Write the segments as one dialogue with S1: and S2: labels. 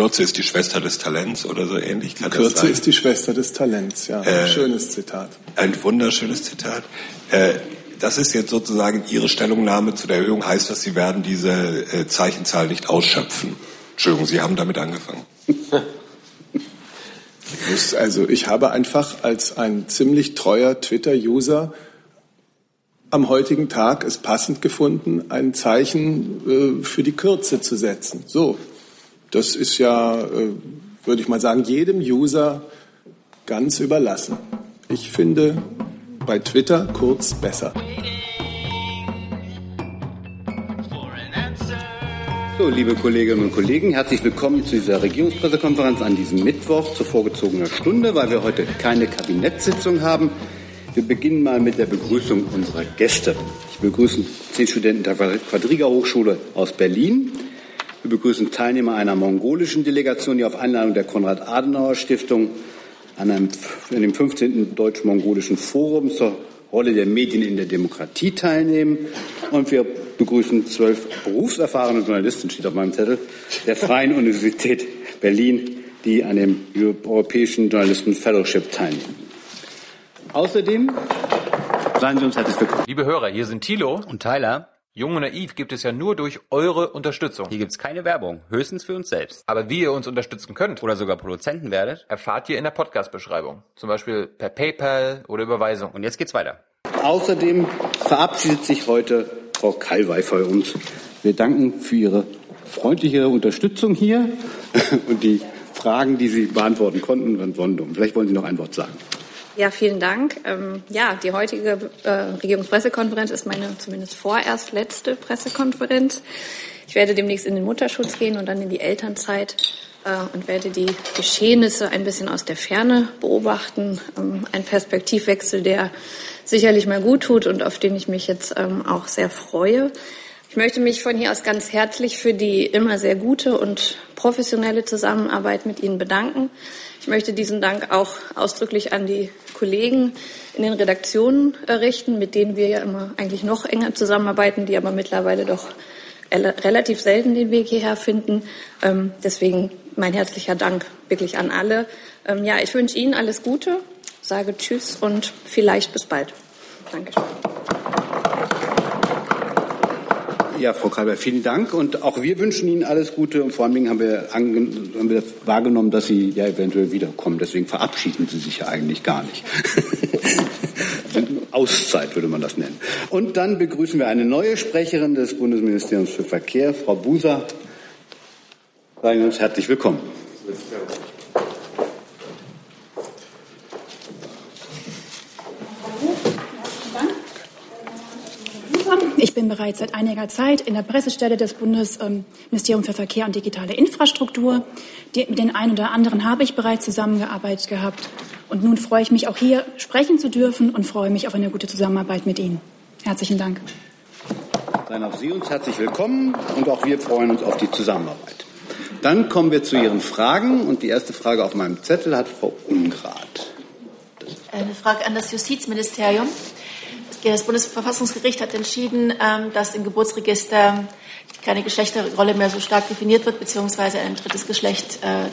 S1: Kürze ist die Schwester des Talents oder so ähnlich.
S2: Kann Kürze ist die Schwester des Talents, ja. Äh, schönes Zitat.
S1: Ein wunderschönes Zitat. Äh, das ist jetzt sozusagen Ihre Stellungnahme zu der Erhöhung. Heißt das, Sie werden diese äh, Zeichenzahl nicht ausschöpfen? Entschuldigung, Sie haben damit angefangen.
S2: also ich habe einfach als ein ziemlich treuer Twitter-User am heutigen Tag es passend gefunden, ein Zeichen äh, für die Kürze zu setzen. So, das ist ja, äh, würde ich mal sagen, jedem User ganz überlassen. Ich finde bei Twitter kurz besser.
S3: So, liebe Kolleginnen und Kollegen, herzlich willkommen zu dieser Regierungspressekonferenz an diesem Mittwoch zur vorgezogenen Stunde, weil wir heute keine Kabinettssitzung haben. Wir beginnen mal mit der Begrüßung unserer Gäste. Ich begrüße zehn Studenten der Quadriga Hochschule aus Berlin. Wir begrüßen Teilnehmer einer mongolischen Delegation, die auf Einladung der Konrad-Adenauer-Stiftung an, einem, an dem 15. Deutsch-Mongolischen Forum zur Rolle der Medien in der Demokratie teilnehmen. Und wir begrüßen zwölf berufserfahrene Journalisten, steht auf meinem Zettel, der Freien Universität Berlin, die an dem Europäischen Journalisten Fellowship teilnehmen. Außerdem seien Sie uns herzlich willkommen.
S4: Liebe Hörer, hier sind Thilo und Tyler. Jung und naiv gibt es ja nur durch eure Unterstützung.
S5: Hier gibt es keine Werbung, höchstens für uns selbst.
S4: Aber wie ihr uns unterstützen könnt
S5: oder sogar Produzenten werdet,
S4: erfahrt ihr in der Podcast-Beschreibung. Zum Beispiel per PayPal oder Überweisung.
S5: Und jetzt geht's weiter.
S3: Außerdem verabschiedet sich heute Frau Kalwey für uns. Wir danken für Ihre freundliche Unterstützung hier und die Fragen, die Sie beantworten konnten, waren Vielleicht wollen Sie noch ein Wort sagen.
S6: Ja, vielen Dank. Ähm, ja, die heutige äh, Regierungspressekonferenz ist meine zumindest vorerst letzte Pressekonferenz. Ich werde demnächst in den Mutterschutz gehen und dann in die Elternzeit äh, und werde die Geschehnisse ein bisschen aus der Ferne beobachten. Ähm, ein Perspektivwechsel, der sicherlich mal gut tut und auf den ich mich jetzt ähm, auch sehr freue. Ich möchte mich von hier aus ganz herzlich für die immer sehr gute und professionelle Zusammenarbeit mit Ihnen bedanken. Ich möchte diesen Dank auch ausdrücklich an die Kollegen in den Redaktionen richten, mit denen wir ja immer eigentlich noch enger zusammenarbeiten, die aber mittlerweile doch relativ selten den Weg hierher finden. Ähm, deswegen mein herzlicher Dank wirklich an alle. Ähm, ja, ich wünsche Ihnen alles Gute, sage Tschüss und vielleicht bis bald. Dankeschön.
S3: Ja, Frau Kalber, vielen Dank. Und auch wir wünschen Ihnen alles Gute. Und vor allen Dingen haben wir, haben wir wahrgenommen, dass Sie ja eventuell wiederkommen. Deswegen verabschieden Sie sich ja eigentlich gar nicht. Auszeit würde man das nennen. Und dann begrüßen wir eine neue Sprecherin des Bundesministeriums für Verkehr, Frau Buser. Seien Sie uns herzlich willkommen.
S7: Ich bin bereits seit einiger Zeit in der Pressestelle des Bundesministeriums für Verkehr und digitale Infrastruktur. mit den einen oder anderen habe ich bereits zusammengearbeitet gehabt. Und nun freue ich mich auch hier sprechen zu dürfen und freue mich auf eine gute Zusammenarbeit mit Ihnen. Herzlichen Dank.
S3: Dann auch Sie uns herzlich willkommen und auch wir freuen uns auf die Zusammenarbeit. Dann kommen wir zu Ihren Fragen und die erste Frage auf meinem Zettel hat Frau Ungrad.
S8: Eine Frage an das Justizministerium. Das Bundesverfassungsgericht hat entschieden, ähm, dass im Geburtsregister keine Geschlechterrolle mehr so stark definiert wird, beziehungsweise ein drittes Geschlecht äh,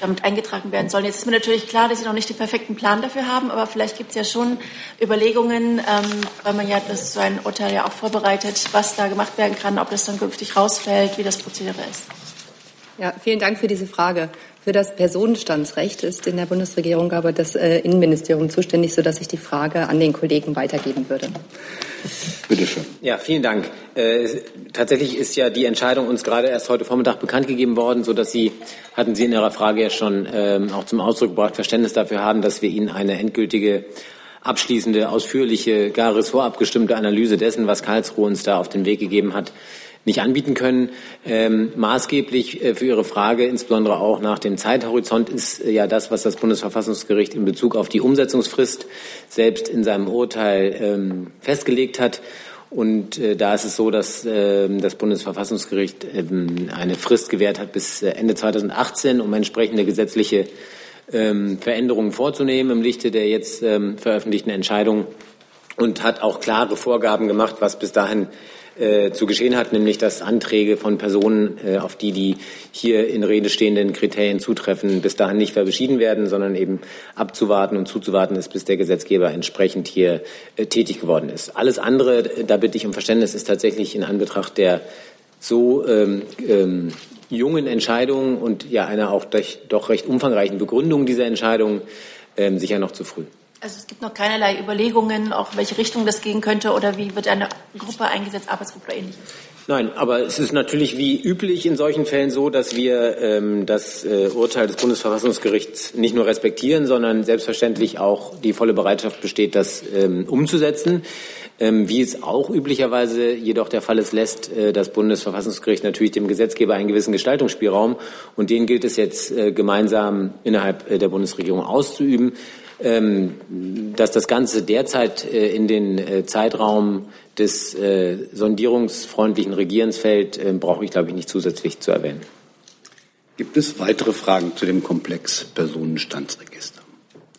S8: damit eingetragen werden soll. Jetzt ist mir natürlich klar, dass Sie noch nicht den perfekten Plan dafür haben, aber vielleicht gibt es ja schon Überlegungen, ähm, weil man ja das so ein Urteil ja auch vorbereitet, was da gemacht werden kann, ob das dann künftig rausfällt, wie das Prozedere ist.
S9: Ja, vielen Dank für diese Frage. Für das Personenstandsrecht ist in der Bundesregierung aber das äh, Innenministerium zuständig, sodass ich die Frage an den Kollegen weitergeben würde.
S3: Bitte schön.
S10: Ja, vielen Dank. Äh, tatsächlich ist ja die Entscheidung uns gerade erst heute Vormittag bekannt gegeben worden, sodass Sie, hatten Sie in Ihrer Frage ja schon ähm, auch zum Ausdruck gebracht, Verständnis dafür haben, dass wir Ihnen eine endgültige abschließende, ausführliche, gar ressortabgestimmte Analyse dessen, was Karlsruhe uns da auf den Weg gegeben hat, nicht anbieten können. Ähm, maßgeblich äh, für Ihre Frage, insbesondere auch nach dem Zeithorizont, ist äh, ja das, was das Bundesverfassungsgericht in Bezug auf die Umsetzungsfrist selbst in seinem Urteil ähm, festgelegt hat. Und äh, da ist es so, dass äh, das Bundesverfassungsgericht ähm, eine Frist gewährt hat bis äh, Ende 2018, um entsprechende gesetzliche ähm, Veränderungen vorzunehmen im Lichte der jetzt ähm, veröffentlichten Entscheidung und hat auch klare Vorgaben gemacht, was bis dahin äh, zu geschehen hat, nämlich dass Anträge von Personen, äh, auf die die hier in Rede stehenden Kriterien zutreffen, bis dahin nicht verbeschieden werden, sondern eben abzuwarten und zuzuwarten ist, bis der Gesetzgeber entsprechend hier äh, tätig geworden ist. Alles andere, da bitte ich um Verständnis, ist tatsächlich in Anbetracht der so ähm, ähm, jungen Entscheidungen und ja einer auch durch, doch recht umfangreichen Begründung dieser Entscheidung ähm, sicher noch zu früh.
S8: Also es gibt noch keinerlei Überlegungen, auch welche Richtung das gehen könnte oder wie wird eine Gruppe eingesetzt, Arbeitsgruppe oder ähnliches?
S10: Nein, aber es ist natürlich wie üblich in solchen Fällen so, dass wir ähm, das äh, Urteil des Bundesverfassungsgerichts nicht nur respektieren, sondern selbstverständlich auch die volle Bereitschaft besteht, das ähm, umzusetzen. Ähm, wie es auch üblicherweise jedoch der Fall ist, lässt äh, das Bundesverfassungsgericht natürlich dem Gesetzgeber einen gewissen Gestaltungsspielraum und den gilt es jetzt äh, gemeinsam innerhalb äh, der Bundesregierung auszuüben. Ähm, dass das Ganze derzeit äh, in den äh, Zeitraum des äh, sondierungsfreundlichen Regierens fällt, brauche ich, glaube ich, nicht zusätzlich zu erwähnen.
S3: Gibt es weitere Fragen zu dem Komplex Personenstandsregister?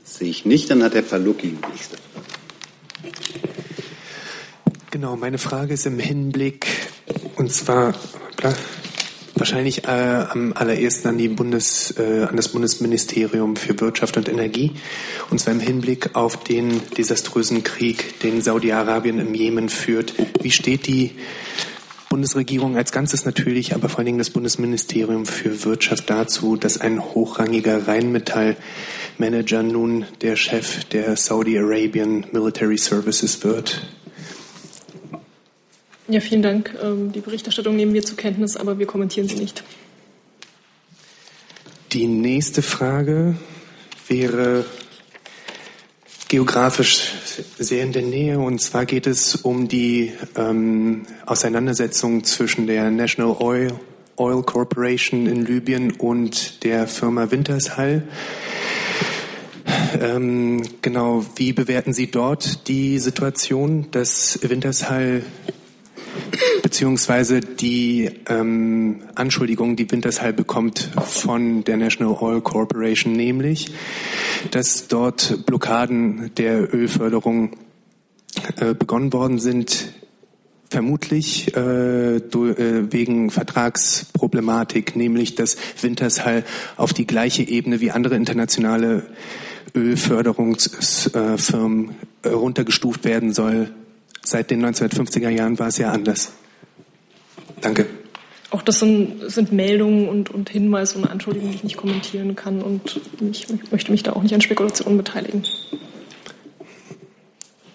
S3: Das sehe ich nicht. Dann hat Herr Palucki die nächste Frage.
S11: Genau, meine Frage ist im Hinblick, und zwar, Wahrscheinlich äh, am allerersten an, die Bundes, äh, an das Bundesministerium für Wirtschaft und Energie, und zwar im Hinblick auf den desaströsen Krieg, den Saudi-Arabien im Jemen führt. Wie steht die Bundesregierung als Ganzes natürlich, aber vor allen Dingen das Bundesministerium für Wirtschaft dazu, dass ein hochrangiger Rheinmetall-Manager nun der Chef der Saudi Arabian Military Services wird?
S12: Ja, vielen Dank. Ähm, die Berichterstattung nehmen wir zur Kenntnis, aber wir kommentieren sie nicht.
S11: Die nächste Frage wäre geografisch sehr in der Nähe. Und zwar geht es um die ähm, Auseinandersetzung zwischen der National Oil, Oil Corporation in Libyen und der Firma Wintershall. Ähm, genau, wie bewerten Sie dort die Situation, dass Wintershall beziehungsweise die ähm, Anschuldigung, die Wintershall bekommt von der National Oil Corporation, nämlich, dass dort Blockaden der Ölförderung äh, begonnen worden sind, vermutlich äh, äh, wegen Vertragsproblematik, nämlich dass Wintershall auf die gleiche Ebene wie andere internationale Ölförderungsfirmen äh, runtergestuft werden soll, Seit den 1950er Jahren war es ja anders. Danke.
S12: Auch das sind, sind Meldungen und, und, Hinweise und Anschuldigungen, die ich nicht kommentieren kann und ich möchte mich da auch nicht an Spekulationen beteiligen.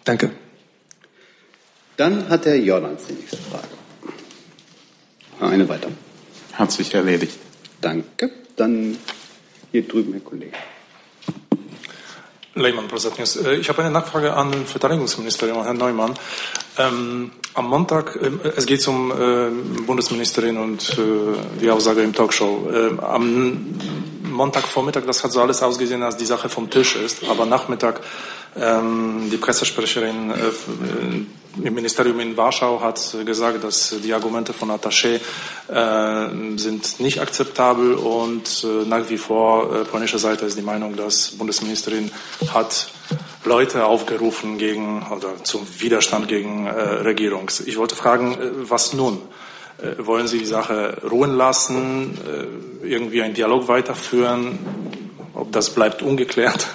S11: Danke.
S3: Dann hat Herr Jordans die nächste Frage. Eine weiter.
S13: Hat sich erledigt.
S3: Danke. Dann hier drüben, Herr Kollege.
S13: Lehmann, Prosat. Äh, ich habe eine Nachfrage an Verteidigungsministerium, Herrn Neumann. Ähm, am Montag, äh, es geht um äh, Bundesministerin und äh, die Aussage im Talkshow. Äh, am Montagvormittag, das hat so alles ausgesehen, als die Sache vom Tisch ist, aber Nachmittag ähm, die Pressesprecherin äh, im Ministerium in Warschau hat gesagt, dass die Argumente von Attaché äh, sind nicht akzeptabel und äh, nach wie vor äh, polnische Seite ist die Meinung, dass Bundesministerin hat Leute aufgerufen gegen oder zum Widerstand gegen äh, Regierung. Ich wollte fragen, äh, was nun? Äh, wollen Sie die Sache ruhen lassen, äh, irgendwie einen Dialog weiterführen? Ob das bleibt ungeklärt?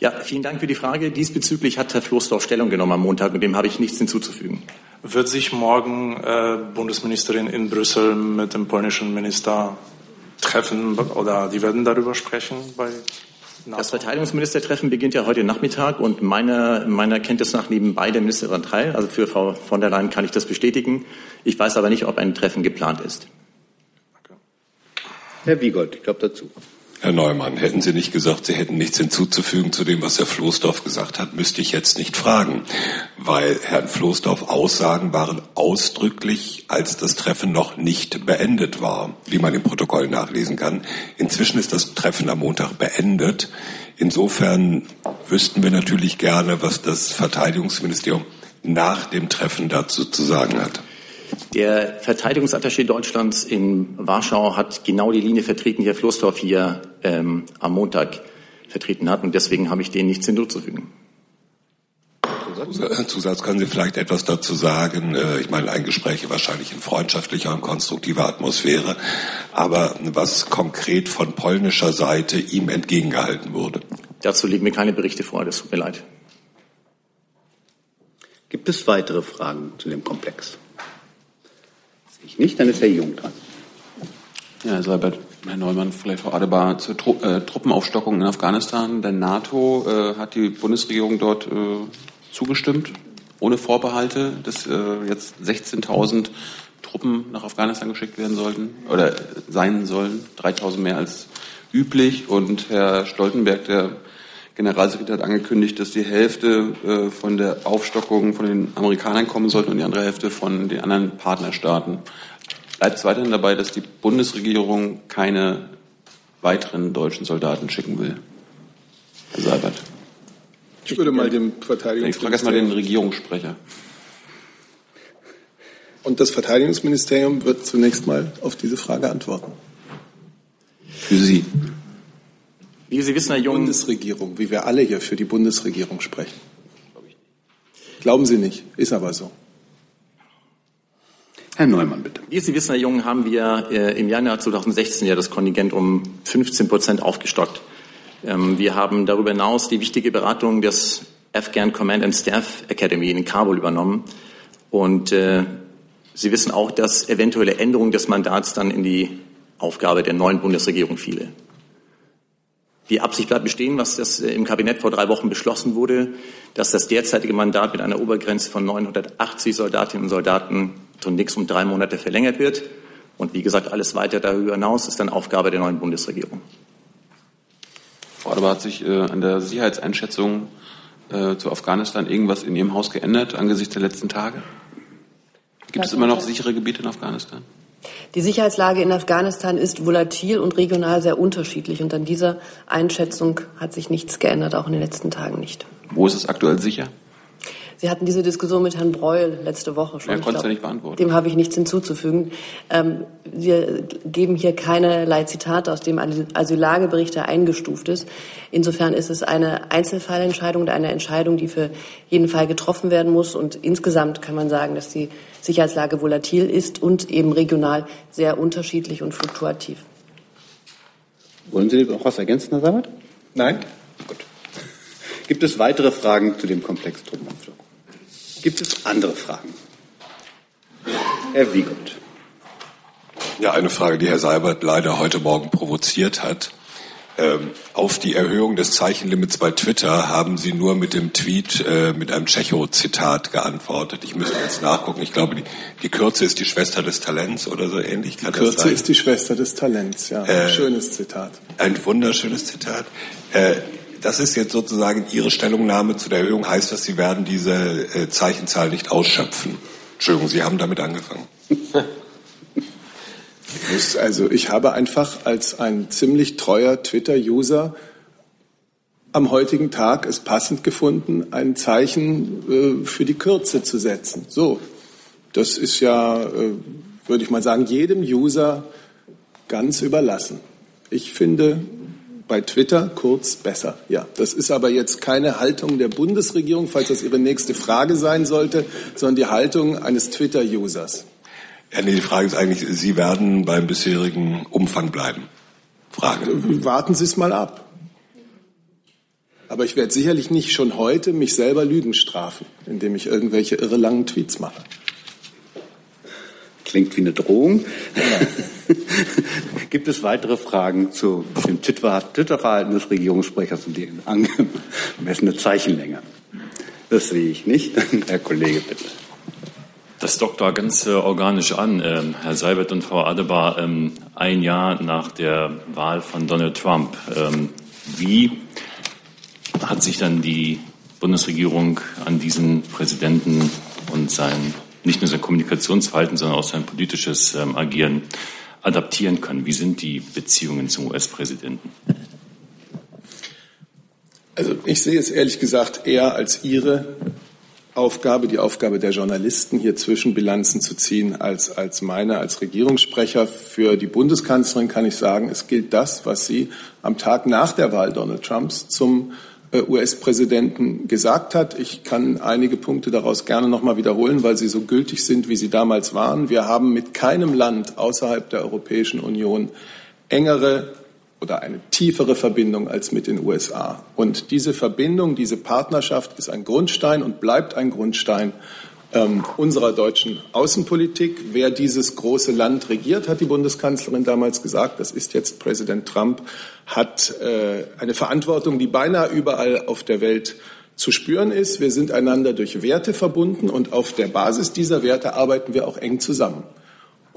S14: Ja, vielen Dank für die Frage. Diesbezüglich hat Herr Floßdorf Stellung genommen am Montag und dem habe ich nichts hinzuzufügen.
S13: Wird sich morgen äh, Bundesministerin in Brüssel mit dem polnischen Minister treffen oder die werden darüber sprechen bei
S14: das Verteidigungsministertreffen beginnt ja heute Nachmittag und meiner, meiner Kenntnis nach nehmen beide Minister daran teil. Also für Frau von der Leyen kann ich das bestätigen. Ich weiß aber nicht, ob ein Treffen geplant ist.
S3: Herr Wiegold, ich glaube dazu.
S1: Herr Neumann, hätten Sie nicht gesagt, Sie hätten nichts hinzuzufügen zu dem, was Herr Floßdorf gesagt hat, müsste ich jetzt nicht fragen, weil Herrn Floßdorf Aussagen waren ausdrücklich, als das Treffen noch nicht beendet war, wie man im Protokoll nachlesen kann. Inzwischen ist das Treffen am Montag beendet. Insofern wüssten wir natürlich gerne, was das Verteidigungsministerium nach dem Treffen dazu zu sagen hat.
S14: Der Verteidigungsattaché Deutschlands in Warschau hat genau die Linie vertreten, die Herr Floßdorf hier ähm, am Montag vertreten hat. Und deswegen habe ich denen nichts hinzuzufügen.
S1: Zusatz können Sie vielleicht etwas dazu sagen? Äh, ich meine, ein Gespräch wahrscheinlich in freundschaftlicher und konstruktiver Atmosphäre. Aber was konkret von polnischer Seite ihm entgegengehalten wurde?
S14: Dazu liegen mir keine Berichte vor, das tut mir leid.
S3: Gibt es weitere Fragen zu dem Komplex? Nicht, dann ist Herr Jung dran.
S15: Ja, Herr Seibert, Herr Neumann, vielleicht Frau Adebar zur Tru äh, Truppenaufstockung in Afghanistan. Der NATO äh, hat die Bundesregierung dort äh, zugestimmt, ohne Vorbehalte, dass äh, jetzt 16.000 Truppen nach Afghanistan geschickt werden sollten oder sein sollen, 3.000 mehr als üblich. Und Herr Stoltenberg, der Generalsekretär hat angekündigt, dass die Hälfte äh, von der Aufstockung von den Amerikanern kommen sollte und die andere Hälfte von den anderen Partnerstaaten. Bleibt es weiterhin dabei, dass die Bundesregierung keine weiteren deutschen Soldaten schicken will? Herr Seibert.
S2: Ich würde mal dem Verteidigungsministerium.
S15: Ich frage erst mal den Regierungssprecher.
S2: Und das Verteidigungsministerium wird zunächst mal auf diese Frage antworten.
S15: Für Sie.
S2: Wie Sie wissen, Herr Jung. Bundesregierung, wie wir alle hier für die Bundesregierung sprechen. Glauben Sie nicht, ist aber so.
S3: Herr Neumann, bitte.
S14: Wie Sie wissen, Herr Jung, haben wir äh, im Januar 2016 ja das Kontingent um 15 Prozent aufgestockt. Ähm, wir haben darüber hinaus die wichtige Beratung des Afghan Command and Staff Academy in Kabul übernommen. Und äh, Sie wissen auch, dass eventuelle Änderungen des Mandats dann in die Aufgabe der neuen Bundesregierung fiele. Die Absicht bleibt bestehen, was das äh, im Kabinett vor drei Wochen beschlossen wurde, dass das derzeitige Mandat mit einer Obergrenze von 980 Soldatinnen und Soldaten zunächst um drei Monate verlängert wird. Und wie gesagt, alles weiter darüber hinaus ist dann Aufgabe der neuen Bundesregierung.
S15: Frau Adebar, hat sich äh, an der Sicherheitseinschätzung äh, zu Afghanistan irgendwas in Ihrem Haus geändert angesichts der letzten Tage? Gibt es immer noch sichere Gebiete in Afghanistan?
S16: Die Sicherheitslage in Afghanistan ist volatil und regional sehr unterschiedlich. Und an dieser Einschätzung hat sich nichts geändert, auch in den letzten Tagen nicht.
S15: Wo ist es aktuell sicher?
S16: Sie hatten diese Diskussion mit Herrn Breul letzte Woche schon.
S15: Er konnte es ja nicht beantworten.
S16: Dem habe ich nichts hinzuzufügen. Ähm, wir geben hier keinerlei Zitate aus dem Asylagebericht, der eingestuft ist. Insofern ist es eine Einzelfallentscheidung und eine Entscheidung, die für jeden Fall getroffen werden muss. Und insgesamt kann man sagen, dass die Sicherheitslage volatil ist und eben regional sehr unterschiedlich und fluktuativ.
S3: Wollen Sie noch was ergänzen, Herr Sabat?
S2: Nein.
S3: Gut. Gibt es weitere Fragen zu dem Komplex Truppenaufstockung? Gibt es andere Fragen? Herr Wiegold.
S1: Ja, eine Frage, die Herr Seibert leider heute Morgen provoziert hat. Ähm, auf die Erhöhung des Zeichenlimits bei Twitter haben Sie nur mit dem Tweet äh, mit einem Tschechow-Zitat geantwortet. Ich müsste jetzt nachgucken. Ich glaube, die, die, Kürze ist die Schwester des Talents oder so ähnlich.
S2: Kann die Kürze ist die Schwester des Talents, ja. Ein äh, schönes Zitat.
S1: Ein wunderschönes Zitat. Äh, das ist jetzt sozusagen Ihre Stellungnahme zu der Erhöhung. Heißt das, Sie werden diese äh, Zeichenzahl nicht ausschöpfen? Entschuldigung, Sie haben damit angefangen.
S2: Also ich habe einfach als ein ziemlich treuer Twitter-User am heutigen Tag es passend gefunden, ein Zeichen äh, für die Kürze zu setzen. So, das ist ja, äh, würde ich mal sagen, jedem User ganz überlassen. Ich finde, bei Twitter kurz besser. Ja, das ist aber jetzt keine Haltung der Bundesregierung, falls das Ihre nächste Frage sein sollte, sondern die Haltung eines Twitter-Users.
S1: Ja, nee, die Frage ist eigentlich, Sie werden beim bisherigen Umfang bleiben. Frage.
S2: Warten Sie es mal ab. Aber ich werde sicherlich nicht schon heute mich selber Lügen strafen, indem ich irgendwelche irre langen Tweets mache.
S3: Klingt wie eine Drohung. Ja. Gibt es weitere Fragen zu dem Twitter-Verhalten des Regierungssprechers und die angemessene Zeichenlänge? Das sehe ich nicht. Herr Kollege, bitte.
S17: Das dockt da ganz äh, organisch an, äh, Herr Seibert und Frau Adebar, ähm, ein Jahr nach der Wahl von Donald Trump. Ähm, wie hat sich dann die Bundesregierung an diesen Präsidenten und sein nicht nur sein Kommunikationsverhalten, sondern auch sein politisches ähm, Agieren adaptieren können? Wie sind die Beziehungen zum US-Präsidenten?
S2: Also ich sehe es ehrlich gesagt eher als Ihre Aufgabe, die Aufgabe der Journalisten, hier Zwischenbilanzen zu ziehen, als, als meine. Als Regierungssprecher für die Bundeskanzlerin kann ich sagen, es gilt das, was sie am Tag nach der Wahl Donald Trumps zum US-Präsidenten gesagt hat. Ich kann einige Punkte daraus gerne noch mal wiederholen, weil sie so gültig sind, wie sie damals waren. Wir haben mit keinem Land außerhalb der Europäischen Union engere oder eine tiefere Verbindung als mit den USA. Und diese Verbindung, diese Partnerschaft ist ein Grundstein und bleibt ein Grundstein ähm, unserer deutschen Außenpolitik. Wer dieses große Land regiert, hat die Bundeskanzlerin damals gesagt, das ist jetzt Präsident Trump, hat äh, eine Verantwortung, die beinahe überall auf der Welt zu spüren ist. Wir sind einander durch Werte verbunden und auf der Basis dieser Werte arbeiten wir auch eng zusammen.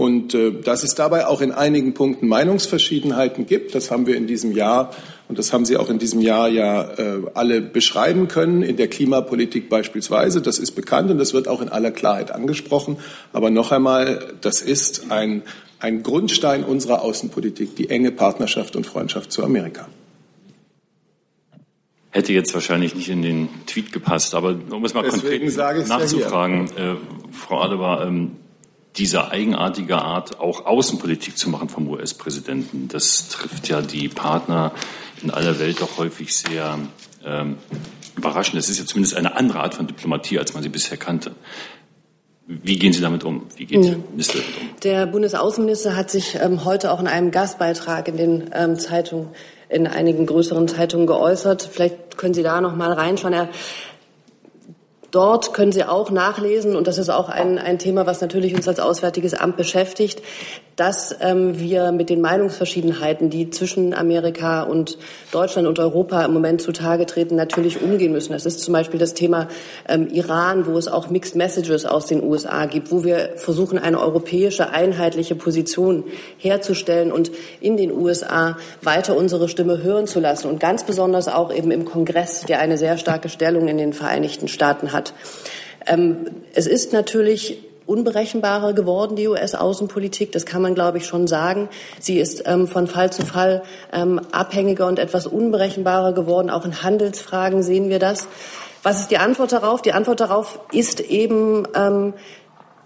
S2: Und äh, dass es dabei auch in einigen Punkten Meinungsverschiedenheiten gibt, das haben wir in diesem Jahr und das haben Sie auch in diesem Jahr ja äh, alle beschreiben können, in der Klimapolitik beispielsweise. Das ist bekannt und das wird auch in aller Klarheit angesprochen. Aber noch einmal, das ist ein, ein Grundstein unserer Außenpolitik, die enge Partnerschaft und Freundschaft zu Amerika.
S17: Hätte jetzt wahrscheinlich nicht in den Tweet gepasst, aber um es mal Deswegen konkret nachzufragen, äh, Frau Adebar, ähm, diese eigenartige Art, auch Außenpolitik zu machen vom US-Präsidenten, das trifft ja die Partner in aller Welt doch häufig sehr ähm, überraschend. Das ist ja zumindest eine andere Art von Diplomatie, als man sie bisher kannte. Wie gehen Sie damit um? Wie geht ja.
S16: Minister damit um? Der Bundesaußenminister hat sich ähm, heute auch in einem Gastbeitrag in den ähm, Zeitungen, in einigen größeren Zeitungen geäußert. Vielleicht können Sie da noch mal reinschauen. Er Dort können Sie auch nachlesen, und das ist auch ein, ein Thema, was natürlich uns als Auswärtiges Amt beschäftigt, dass ähm, wir mit den Meinungsverschiedenheiten, die zwischen Amerika und Deutschland und Europa im Moment zutage treten, natürlich umgehen müssen. Das ist zum Beispiel das Thema ähm, Iran, wo es auch Mixed Messages aus den USA gibt, wo wir versuchen, eine europäische einheitliche Position herzustellen und in den USA weiter unsere Stimme hören zu lassen und ganz besonders auch eben im Kongress, der eine sehr starke Stellung in den Vereinigten Staaten hat. Ähm, es ist natürlich unberechenbarer geworden, die US-Außenpolitik. Das kann man, glaube ich, schon sagen. Sie ist ähm, von Fall zu Fall ähm, abhängiger und etwas unberechenbarer geworden. Auch in Handelsfragen sehen wir das. Was ist die Antwort darauf? Die Antwort darauf ist eben, ähm,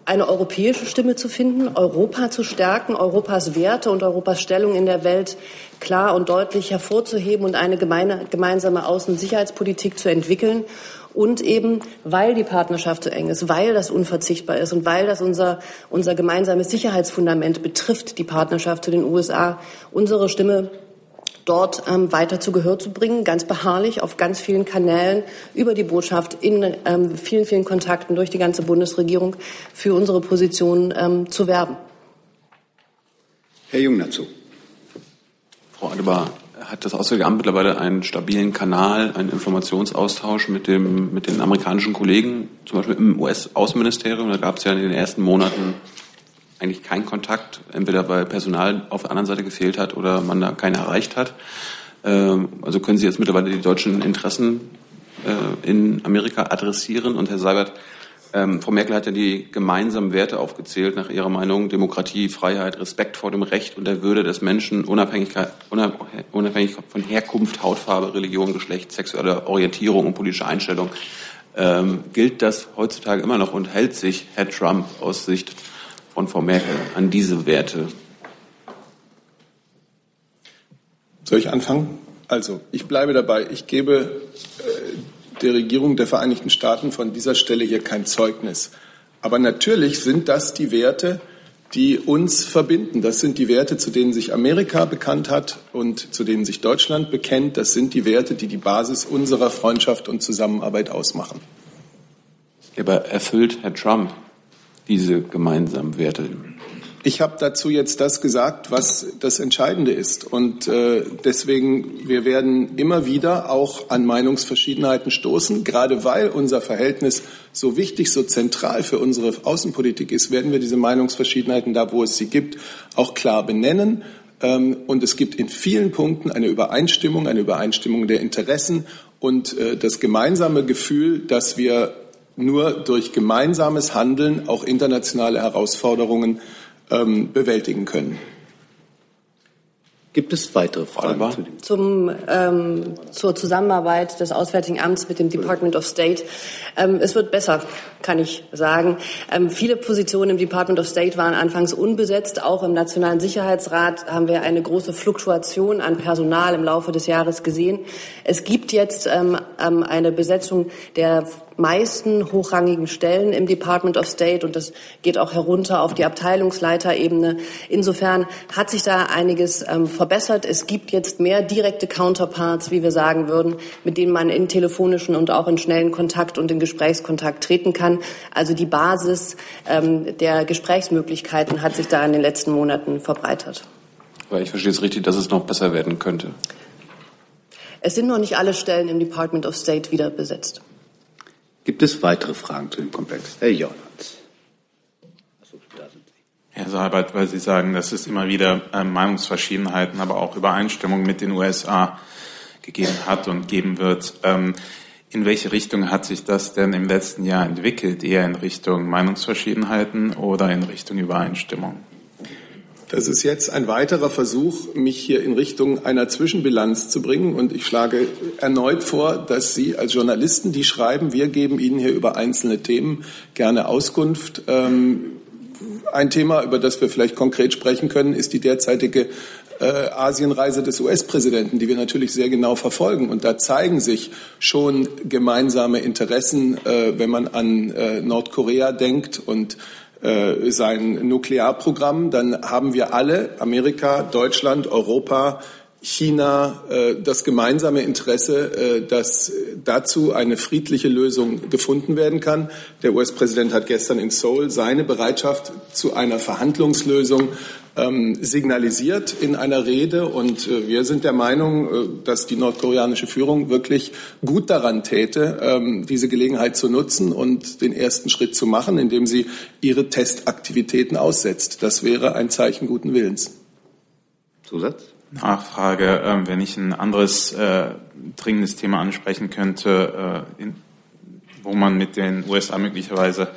S16: eine europäische Stimme zu finden, Europa zu stärken, Europas Werte und Europas Stellung in der Welt klar und deutlich hervorzuheben und eine gemeine, gemeinsame Außen- und Sicherheitspolitik zu entwickeln und eben, weil die Partnerschaft so eng ist, weil das unverzichtbar ist und weil das unser, unser gemeinsames Sicherheitsfundament betrifft, die Partnerschaft zu den USA, unsere Stimme dort ähm, weiter zu Gehör zu bringen, ganz beharrlich auf ganz vielen Kanälen über die Botschaft in ähm, vielen, vielen Kontakten durch die ganze Bundesregierung für unsere Position ähm, zu werben.
S3: Herr Jung dazu.
S15: Frau Adebar, hat das Auswärtige Amt mittlerweile einen stabilen Kanal, einen Informationsaustausch mit, dem, mit den amerikanischen Kollegen, zum Beispiel im US-Außenministerium. Da gab es ja in den ersten Monaten eigentlich keinen Kontakt, entweder weil Personal auf der anderen Seite gefehlt hat oder man da keinen erreicht hat. Ähm, also können Sie jetzt mittlerweile die deutschen Interessen äh, in Amerika adressieren? Und Herr Seibert, ähm, Frau Merkel hat ja die gemeinsamen Werte aufgezählt, nach ihrer Meinung Demokratie, Freiheit, Respekt vor dem Recht und der Würde des Menschen, unabhängig, unabhängig von Herkunft, Hautfarbe, Religion, Geschlecht, sexueller Orientierung und politischer Einstellung. Ähm, gilt das heutzutage immer noch und hält sich Herr Trump aus Sicht von Frau Merkel an diese Werte?
S2: Soll ich anfangen? Also, ich bleibe dabei. Ich gebe äh, der Regierung der Vereinigten Staaten von dieser Stelle hier kein Zeugnis. Aber natürlich sind das die Werte, die uns verbinden. Das sind die Werte, zu denen sich Amerika bekannt hat und zu denen sich Deutschland bekennt. Das sind die Werte, die die Basis unserer Freundschaft und Zusammenarbeit ausmachen.
S15: Aber erfüllt Herr Trump diese gemeinsamen Werte?
S2: Ich habe dazu jetzt das gesagt, was das Entscheidende ist. Und äh, deswegen, wir werden immer wieder auch an Meinungsverschiedenheiten stoßen. Gerade weil unser Verhältnis so wichtig, so zentral für unsere Außenpolitik ist, werden wir diese Meinungsverschiedenheiten da, wo es sie gibt, auch klar benennen. Ähm, und es gibt in vielen Punkten eine Übereinstimmung, eine Übereinstimmung der Interessen und äh, das gemeinsame Gefühl, dass wir nur durch gemeinsames Handeln auch internationale Herausforderungen ähm, bewältigen können.
S3: Gibt es weitere Fragen zu dem?
S16: Zum, ähm, zur Zusammenarbeit des Auswärtigen Amts mit dem Department of State. Ähm, es wird besser, kann ich sagen. Ähm, viele Positionen im Department of State waren anfangs unbesetzt. Auch im Nationalen Sicherheitsrat haben wir eine große Fluktuation an Personal im Laufe des Jahres gesehen. Es gibt jetzt ähm, ähm eine Besetzung der meisten hochrangigen Stellen im Department of State und das geht auch herunter auf die Abteilungsleiterebene. Insofern hat sich da einiges ähm, verbessert. Es gibt jetzt mehr direkte Counterparts, wie wir sagen würden, mit denen man in telefonischen und auch in schnellen Kontakt und in Gesprächskontakt treten kann. Also die Basis ähm, der Gesprächsmöglichkeiten hat sich da in den letzten Monaten verbreitert.
S15: Weil ich verstehe es richtig, dass es noch besser werden könnte.
S16: Es sind noch nicht alle Stellen im Department of State wieder besetzt.
S3: Gibt es weitere Fragen zu dem Komplex? Herr Jornans.
S18: Herr Seibert, weil Sie sagen, dass es immer wieder äh, Meinungsverschiedenheiten, aber auch Übereinstimmung mit den USA gegeben hat und geben wird. Ähm, in welche Richtung hat sich das denn im letzten Jahr entwickelt? Eher in Richtung Meinungsverschiedenheiten oder in Richtung Übereinstimmung?
S2: Das ist jetzt ein weiterer Versuch, mich hier in Richtung einer Zwischenbilanz zu bringen. Und ich schlage erneut vor, dass Sie als Journalisten, die schreiben, wir geben Ihnen hier über einzelne Themen gerne Auskunft. Ähm, ein Thema, über das wir vielleicht konkret sprechen können, ist die derzeitige äh, Asienreise des US-Präsidenten, die wir natürlich sehr genau verfolgen. Und da zeigen sich schon gemeinsame Interessen, äh, wenn man an äh, Nordkorea denkt und äh, sein Nuklearprogramm. Dann haben wir alle, Amerika, Deutschland, Europa, China äh, das gemeinsame Interesse, äh, dass dazu eine friedliche Lösung gefunden werden kann. Der US-Präsident hat gestern in Seoul seine Bereitschaft zu einer Verhandlungslösung ähm, signalisiert in einer Rede. Und äh, wir sind der Meinung, dass die nordkoreanische Führung wirklich gut daran täte, ähm, diese Gelegenheit zu nutzen und den ersten Schritt zu machen, indem sie ihre Testaktivitäten aussetzt. Das wäre ein Zeichen guten Willens.
S3: Zusatz?
S18: Nachfrage, äh, wenn ich ein anderes äh, dringendes Thema ansprechen könnte, äh, in, wo man mit den USA möglicherweise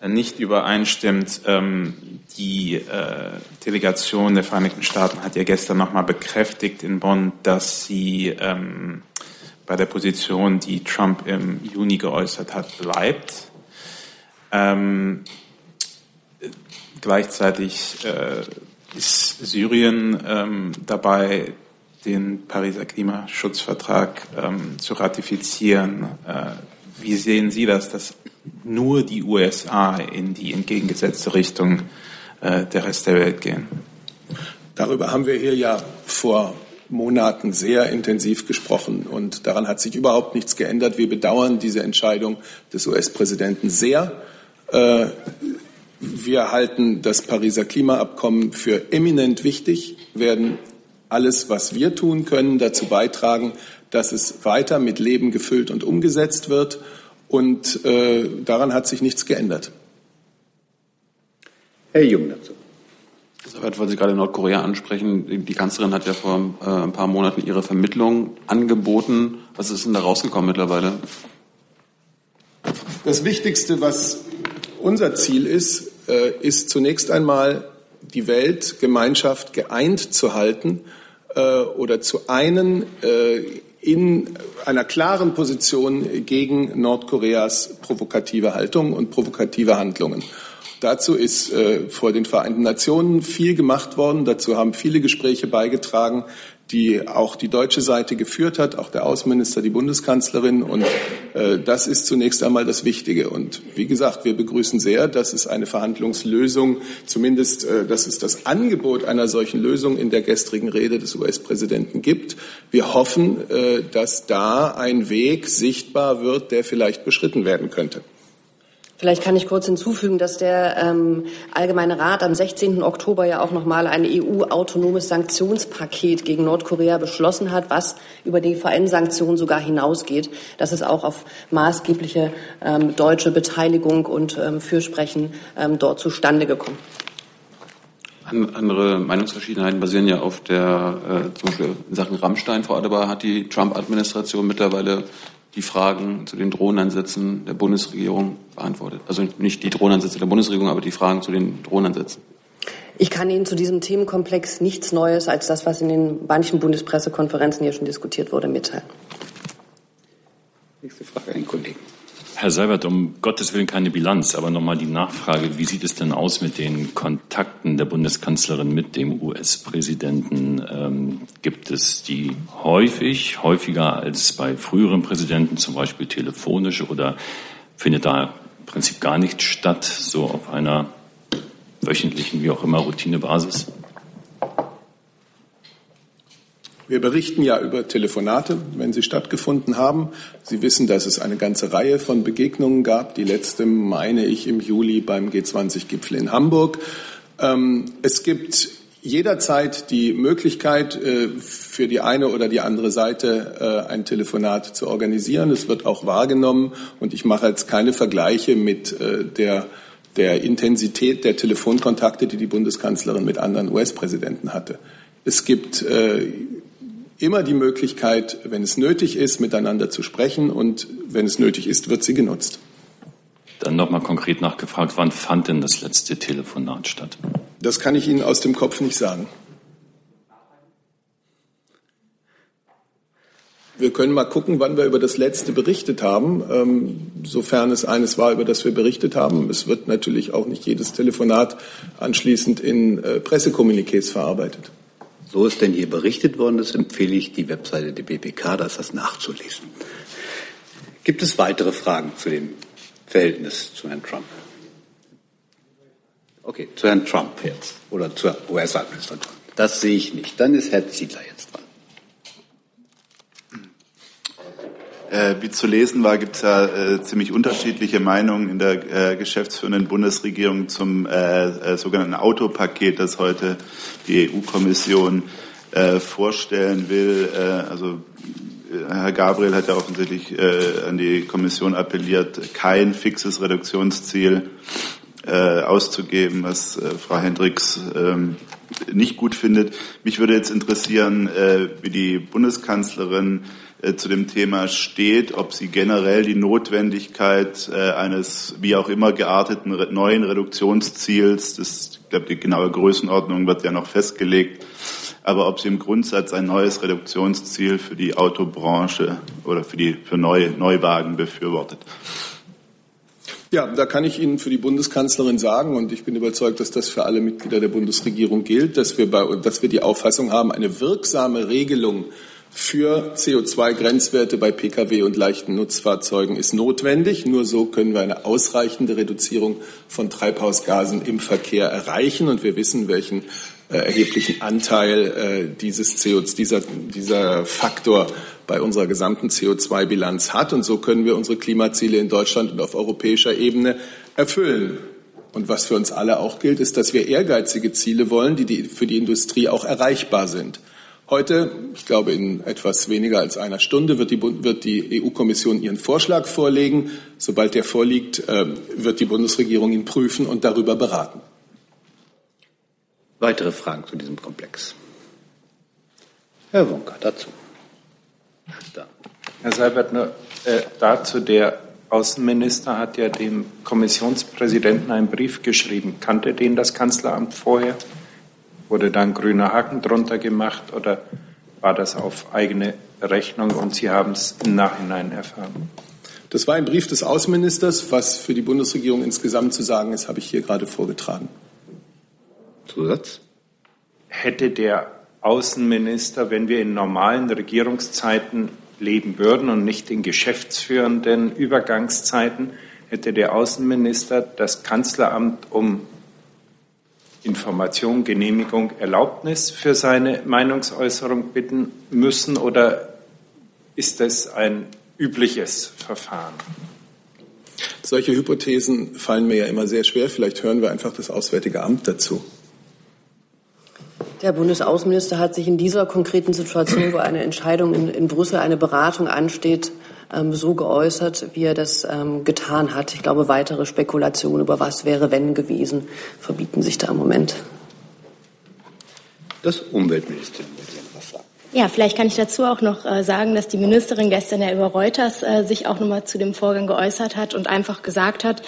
S18: äh, nicht übereinstimmt. Ähm, die äh, Delegation der Vereinigten Staaten hat ja gestern nochmal bekräftigt in Bonn, dass sie ähm, bei der Position, die Trump im Juni geäußert hat, bleibt. Ähm, gleichzeitig äh, ist Syrien ähm, dabei, den Pariser Klimaschutzvertrag ähm, zu ratifizieren. Äh, wie sehen Sie das, dass nur die USA in die entgegengesetzte Richtung der Rest der Welt gehen?
S2: Darüber haben wir hier ja vor Monaten sehr intensiv gesprochen und daran hat sich überhaupt nichts geändert. Wir bedauern diese Entscheidung des US-Präsidenten sehr. Äh, wir halten das Pariser Klimaabkommen für eminent wichtig, werden alles, was wir tun können, dazu beitragen, dass es weiter mit Leben gefüllt und umgesetzt wird. Und äh, daran hat sich nichts geändert.
S3: Herr Jung dazu.
S15: weil Sie gerade Nordkorea ansprechen, die Kanzlerin hat ja vor äh, ein paar Monaten ihre Vermittlung angeboten. Was ist denn da rausgekommen mittlerweile?
S2: Das Wichtigste, was unser Ziel ist, äh, ist zunächst einmal die Weltgemeinschaft geeint zu halten äh, oder zu einen in einer klaren Position gegen Nordkoreas provokative Haltung und provokative Handlungen. Dazu ist äh, vor den Vereinten Nationen viel gemacht worden. Dazu haben viele Gespräche beigetragen die auch die deutsche Seite geführt hat, auch der Außenminister, die Bundeskanzlerin. Und äh, das ist zunächst einmal das Wichtige. Und wie gesagt, wir begrüßen sehr, dass es eine Verhandlungslösung, zumindest äh, dass es das Angebot einer solchen Lösung in der gestrigen Rede des US-Präsidenten gibt. Wir hoffen, äh, dass da ein Weg sichtbar wird, der vielleicht beschritten werden könnte.
S16: Vielleicht kann ich kurz hinzufügen, dass der ähm, Allgemeine Rat am 16. Oktober ja auch nochmal ein EU-autonomes Sanktionspaket gegen Nordkorea beschlossen hat, was über die VN-Sanktionen sogar hinausgeht. Das ist auch auf maßgebliche ähm, deutsche Beteiligung und ähm, Fürsprechen ähm, dort zustande gekommen.
S15: Andere Meinungsverschiedenheiten basieren ja auf der, äh, zum Beispiel in Sachen Rammstein. Frau Adebar hat die Trump-Administration mittlerweile die Fragen zu den Drohnenansätzen der Bundesregierung beantwortet. Also nicht die Drohnenansätze der Bundesregierung, aber die Fragen zu den Drohnenansätzen.
S16: Ich kann Ihnen zu diesem Themenkomplex nichts Neues als das, was in den manchen Bundespressekonferenzen hier schon diskutiert wurde, mitteilen.
S3: Nächste Frage an den Kollegen.
S17: Herr Seibert, um Gottes Willen keine Bilanz, aber nochmal die Nachfrage, wie sieht es denn aus mit den Kontakten der Bundeskanzlerin mit dem US-Präsidenten? Ähm, gibt es die häufig, häufiger als bei früheren Präsidenten, zum Beispiel telefonisch oder findet da im Prinzip gar nichts statt, so auf einer wöchentlichen, wie auch immer, Routinebasis?
S2: Wir berichten ja über Telefonate, wenn sie stattgefunden haben. Sie wissen, dass es eine ganze Reihe von Begegnungen gab. Die letzte, meine ich, im Juli beim G20-Gipfel in Hamburg. Ähm, es gibt jederzeit die Möglichkeit, äh, für die eine oder die andere Seite äh, ein Telefonat zu organisieren. Es wird auch wahrgenommen. Und ich mache jetzt keine Vergleiche mit äh, der der Intensität der Telefonkontakte, die die Bundeskanzlerin mit anderen US-Präsidenten hatte. Es gibt äh, immer die Möglichkeit, wenn es nötig ist, miteinander zu sprechen und wenn es nötig ist, wird sie genutzt.
S17: Dann nochmal konkret nachgefragt, wann fand denn das letzte Telefonat statt?
S2: Das kann ich Ihnen aus dem Kopf nicht sagen. Wir können mal gucken, wann wir über das letzte berichtet haben, ähm, sofern es eines war, über das wir berichtet haben. Es wird natürlich auch nicht jedes Telefonat anschließend in äh, Pressekommuniqués verarbeitet.
S3: So ist denn hier berichtet worden. Das empfehle ich die Webseite der BPK, das das nachzulesen. Gibt es weitere Fragen zu dem Verhältnis zu Herrn Trump? Okay, zu Herrn Trump jetzt oder zur US-Administration. Das sehe ich nicht. Dann ist Herr Ziedler jetzt dran.
S19: Äh, wie zu lesen war, gibt es ja äh, ziemlich unterschiedliche Meinungen in der äh, geschäftsführenden Bundesregierung zum äh, äh, sogenannten Autopaket, das heute die EU-Kommission äh, vorstellen will. also Herr Gabriel hat ja offensichtlich an die Kommission appelliert, kein fixes Reduktionsziel auszugeben, was Frau Hendricks ähm, nicht gut findet. Mich würde jetzt interessieren, wie die Bundeskanzlerin zu dem Thema steht, ob sie generell die Notwendigkeit äh, eines wie auch immer gearteten neuen Reduktionsziels, das, ich glaube, die genaue Größenordnung wird ja noch festgelegt, aber ob sie im Grundsatz ein neues Reduktionsziel für die Autobranche oder für die für neue Neuwagen befürwortet.
S2: Ja, da kann ich Ihnen für die Bundeskanzlerin sagen, und ich bin überzeugt, dass das für alle Mitglieder der Bundesregierung gilt, dass wir, bei, dass wir die Auffassung haben, eine wirksame Regelung für CO2-Grenzwerte bei Pkw und leichten Nutzfahrzeugen ist notwendig. Nur so können wir eine ausreichende Reduzierung von Treibhausgasen im Verkehr erreichen. Und wir wissen, welchen äh, erheblichen Anteil äh, dieses CO, dieser, dieser Faktor bei unserer gesamten CO2-Bilanz hat. Und so können wir unsere Klimaziele in Deutschland und auf europäischer Ebene erfüllen. Und was für uns alle auch gilt, ist, dass wir ehrgeizige Ziele wollen, die, die für die Industrie auch erreichbar sind. Heute, ich glaube in etwas weniger als einer Stunde, wird die, wird die EU-Kommission ihren Vorschlag vorlegen. Sobald der vorliegt, äh, wird die Bundesregierung ihn prüfen und darüber beraten.
S3: Weitere Fragen zu diesem Komplex? Herr Wonka, dazu.
S18: Da. Herr Seibert, nur äh, dazu, der Außenminister hat ja dem Kommissionspräsidenten einen Brief geschrieben. Kannte den das Kanzleramt vorher? Wurde da ein grüner Haken drunter gemacht oder war das auf eigene Rechnung und Sie haben es im Nachhinein erfahren?
S2: Das war ein Brief des Außenministers. Was für die Bundesregierung insgesamt zu sagen ist, habe ich hier gerade vorgetragen.
S3: Zusatz?
S18: Hätte der Außenminister, wenn wir in normalen Regierungszeiten leben würden und nicht in geschäftsführenden Übergangszeiten, hätte der Außenminister das Kanzleramt um Information, Genehmigung, Erlaubnis für seine Meinungsäußerung bitten müssen oder ist das ein übliches Verfahren?
S2: Solche Hypothesen fallen mir ja immer sehr schwer. Vielleicht hören wir einfach das Auswärtige Amt dazu.
S16: Der Bundesaußenminister hat sich in dieser konkreten Situation, wo eine Entscheidung in, in Brüssel, eine Beratung ansteht, so geäußert, wie er das ähm, getan hat. Ich glaube, weitere Spekulationen über was wäre, wenn gewesen, verbieten sich da im Moment.
S3: Das Umweltministerium will gerne was sagen.
S20: Ja, vielleicht kann ich dazu auch noch äh, sagen, dass die Ministerin gestern ja über Reuters äh, sich auch nochmal zu dem Vorgang geäußert hat und einfach gesagt hat,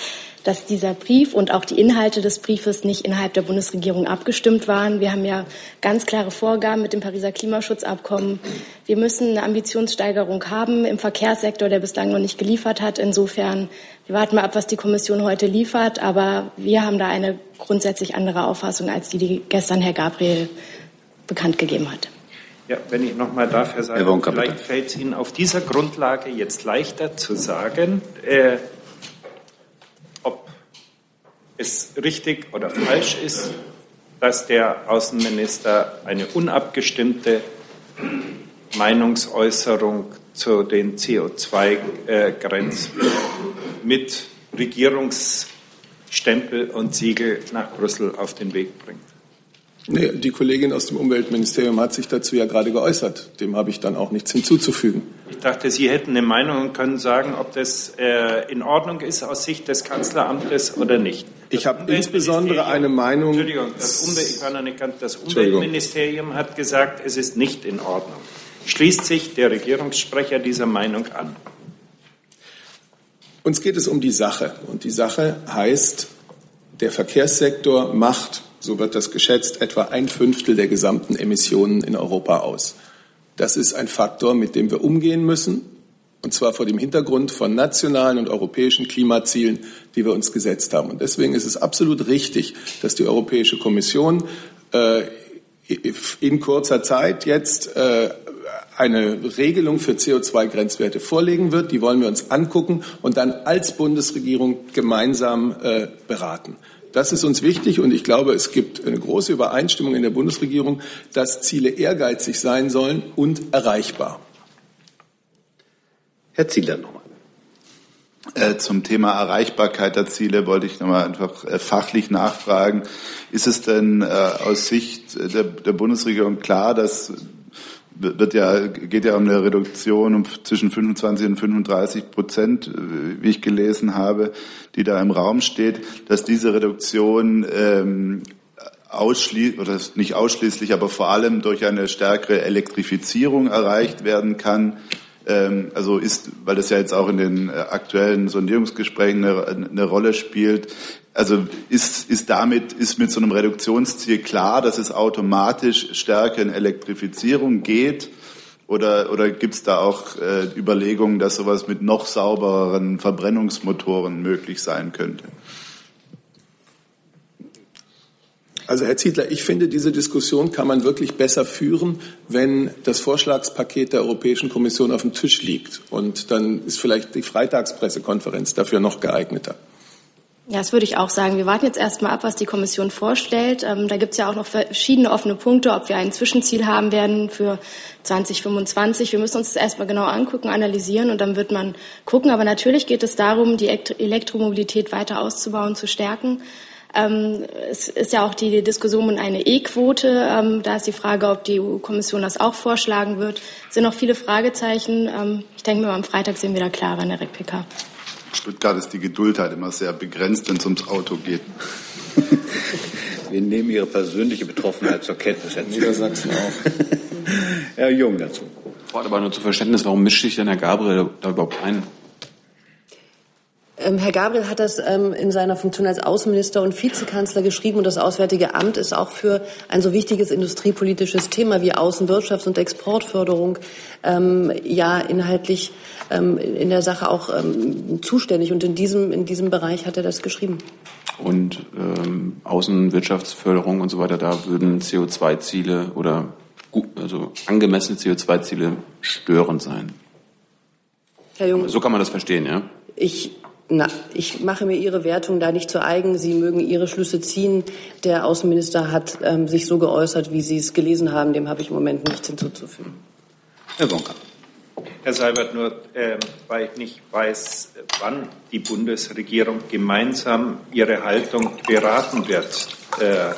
S20: dass dieser Brief und auch die Inhalte des Briefes nicht innerhalb der Bundesregierung abgestimmt waren. Wir haben ja ganz klare Vorgaben mit dem Pariser Klimaschutzabkommen. Wir müssen eine Ambitionssteigerung haben im Verkehrssektor, der bislang noch nicht geliefert hat. Insofern, wir warten mal ab, was die Kommission heute liefert. Aber wir haben da eine grundsätzlich andere Auffassung als die, die gestern Herr Gabriel bekannt gegeben hat.
S21: Ja, wenn ich noch mal darf, Herr Seibert, vielleicht fällt es Ihnen auf dieser Grundlage jetzt leichter zu sagen, äh, es richtig oder falsch ist, dass der Außenminister eine unabgestimmte Meinungsäußerung zu den CO2-Grenzen mit Regierungsstempel und Siegel nach Brüssel auf den Weg bringt.
S2: Nee, die Kollegin aus dem Umweltministerium hat sich dazu ja gerade geäußert. Dem habe ich dann auch nichts hinzuzufügen.
S21: Ich dachte, Sie hätten eine Meinung und können sagen, ob das äh, in Ordnung ist aus Sicht des Kanzleramtes oder nicht.
S2: Das ich habe insbesondere eine Meinung.
S21: Entschuldigung, das, Umwelt, ich war noch nicht ganz, das Umweltministerium hat gesagt, es ist nicht in Ordnung. Schließt sich der Regierungssprecher dieser Meinung an?
S2: Uns geht es um die Sache. Und die Sache heißt, der Verkehrssektor macht so wird das geschätzt, etwa ein Fünftel der gesamten Emissionen in Europa aus. Das ist ein Faktor, mit dem wir umgehen müssen, und zwar vor dem Hintergrund von nationalen und europäischen Klimazielen, die wir uns gesetzt haben. Und deswegen ist es absolut richtig, dass die Europäische Kommission äh, in kurzer Zeit jetzt äh, eine Regelung für CO2-Grenzwerte vorlegen wird. Die wollen wir uns angucken und dann als Bundesregierung gemeinsam äh, beraten. Das ist uns wichtig und ich glaube, es gibt eine große Übereinstimmung in der Bundesregierung, dass Ziele ehrgeizig sein sollen und erreichbar.
S3: Herr Zieler nochmal.
S19: Äh, zum Thema Erreichbarkeit der Ziele wollte ich nochmal einfach äh, fachlich nachfragen. Ist es denn äh, aus Sicht der, der Bundesregierung klar, dass wird ja, geht ja um eine Reduktion um zwischen 25 und 35 Prozent, wie ich gelesen habe, die da im Raum steht, dass diese Reduktion ähm, ausschließlich oder nicht ausschließlich, aber vor allem durch eine stärkere Elektrifizierung erreicht werden kann. Ähm, also ist, weil das ja jetzt auch in den äh, aktuellen Sondierungsgesprächen eine, eine Rolle spielt, also ist, ist damit, ist mit so einem Reduktionsziel klar, dass es automatisch stärker in Elektrifizierung geht? Oder, oder gibt es da auch äh, Überlegungen, dass sowas mit noch saubereren Verbrennungsmotoren möglich sein könnte?
S2: Also Herr Ziedler, ich finde, diese Diskussion kann man wirklich besser führen, wenn das Vorschlagspaket der Europäischen Kommission auf dem Tisch liegt. Und dann ist vielleicht die Freitagspressekonferenz dafür noch geeigneter.
S20: Ja, das würde ich auch sagen. Wir warten jetzt erstmal ab, was die Kommission vorstellt. Ähm, da gibt es ja auch noch verschiedene offene Punkte, ob wir ein Zwischenziel haben werden für 2025. Wir müssen uns das erstmal genau angucken, analysieren und dann wird man gucken. Aber natürlich geht es darum, die Elektromobilität weiter auszubauen, zu stärken. Ähm, es ist ja auch die Diskussion um eine E-Quote. Ähm, da ist die Frage, ob die EU-Kommission das auch vorschlagen wird. Es sind noch viele Fragezeichen. Ähm, ich denke mir, am Freitag sehen wir da klarer in der REC-PK.
S19: Stuttgart ist die Geduld halt immer sehr begrenzt, wenn es ums Auto geht.
S3: Wir nehmen Ihre persönliche Betroffenheit zur Kenntnis. Herr
S2: Niedersachsen auch.
S3: Herr Jung dazu.
S15: Aber nur zu Verständnis, warum mischt sich denn Herr Gabriel da überhaupt ein?
S16: Ähm, Herr Gabriel hat das ähm, in seiner Funktion als Außenminister und Vizekanzler geschrieben und das Auswärtige Amt ist auch für ein so wichtiges industriepolitisches Thema wie Außenwirtschafts- und Exportförderung ähm, ja inhaltlich ähm, in der Sache auch ähm, zuständig und in diesem, in diesem Bereich hat er das geschrieben.
S15: Und ähm, Außenwirtschaftsförderung und so weiter, da würden CO2-Ziele oder also angemessene CO2-Ziele störend sein. So kann man das verstehen, ja?
S16: Ich na, ich mache mir Ihre Wertung da nicht zu eigen. Sie mögen Ihre Schlüsse ziehen. Der Außenminister hat ähm, sich so geäußert, wie Sie es gelesen haben. Dem habe ich im Moment nichts hinzuzufügen.
S3: Herr Wonka.
S21: Herr Seibert, nur äh, weil ich nicht weiß, wann die Bundesregierung gemeinsam ihre Haltung beraten wird. Äh,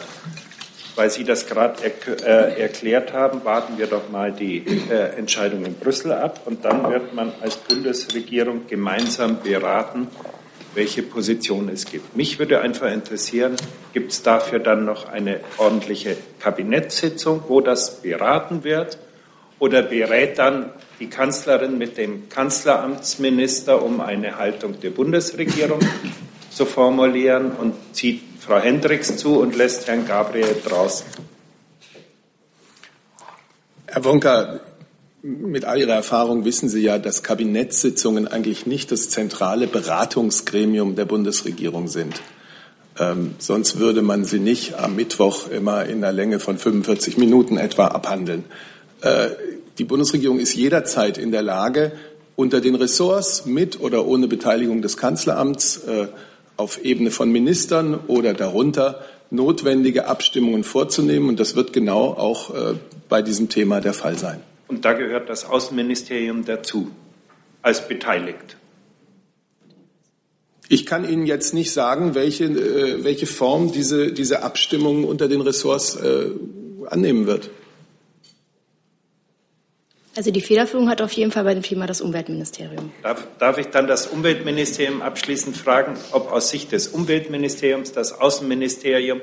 S21: weil Sie das gerade er, äh, erklärt haben, warten wir doch mal die äh, Entscheidung in Brüssel ab und dann wird man als Bundesregierung gemeinsam beraten, welche Position es gibt. Mich würde einfach interessieren, gibt es dafür dann noch eine ordentliche Kabinettssitzung, wo das beraten wird? Oder berät dann die Kanzlerin mit dem Kanzleramtsminister, um eine Haltung der Bundesregierung zu formulieren und zieht Frau Hendricks zu und lässt Herrn Gabriel draußen?
S2: Herr Wonka, mit all Ihrer Erfahrung wissen Sie ja, dass Kabinettssitzungen eigentlich nicht das zentrale Beratungsgremium der Bundesregierung sind. Ähm, sonst würde man sie nicht am Mittwoch immer in einer Länge von 45 Minuten etwa abhandeln. Äh, die Bundesregierung ist jederzeit in der Lage, unter den Ressorts mit oder ohne Beteiligung des Kanzleramts äh, auf Ebene von Ministern oder darunter notwendige Abstimmungen vorzunehmen. Und das wird genau auch äh, bei diesem Thema der Fall sein.
S21: Und da gehört das Außenministerium dazu, als beteiligt.
S2: Ich kann Ihnen jetzt nicht sagen, welche, äh, welche Form diese, diese Abstimmung unter den Ressorts äh, annehmen wird.
S20: Also die Federführung hat auf jeden Fall bei dem Thema das Umweltministerium.
S21: Darf, darf ich dann das Umweltministerium abschließend fragen, ob aus Sicht des Umweltministeriums das Außenministerium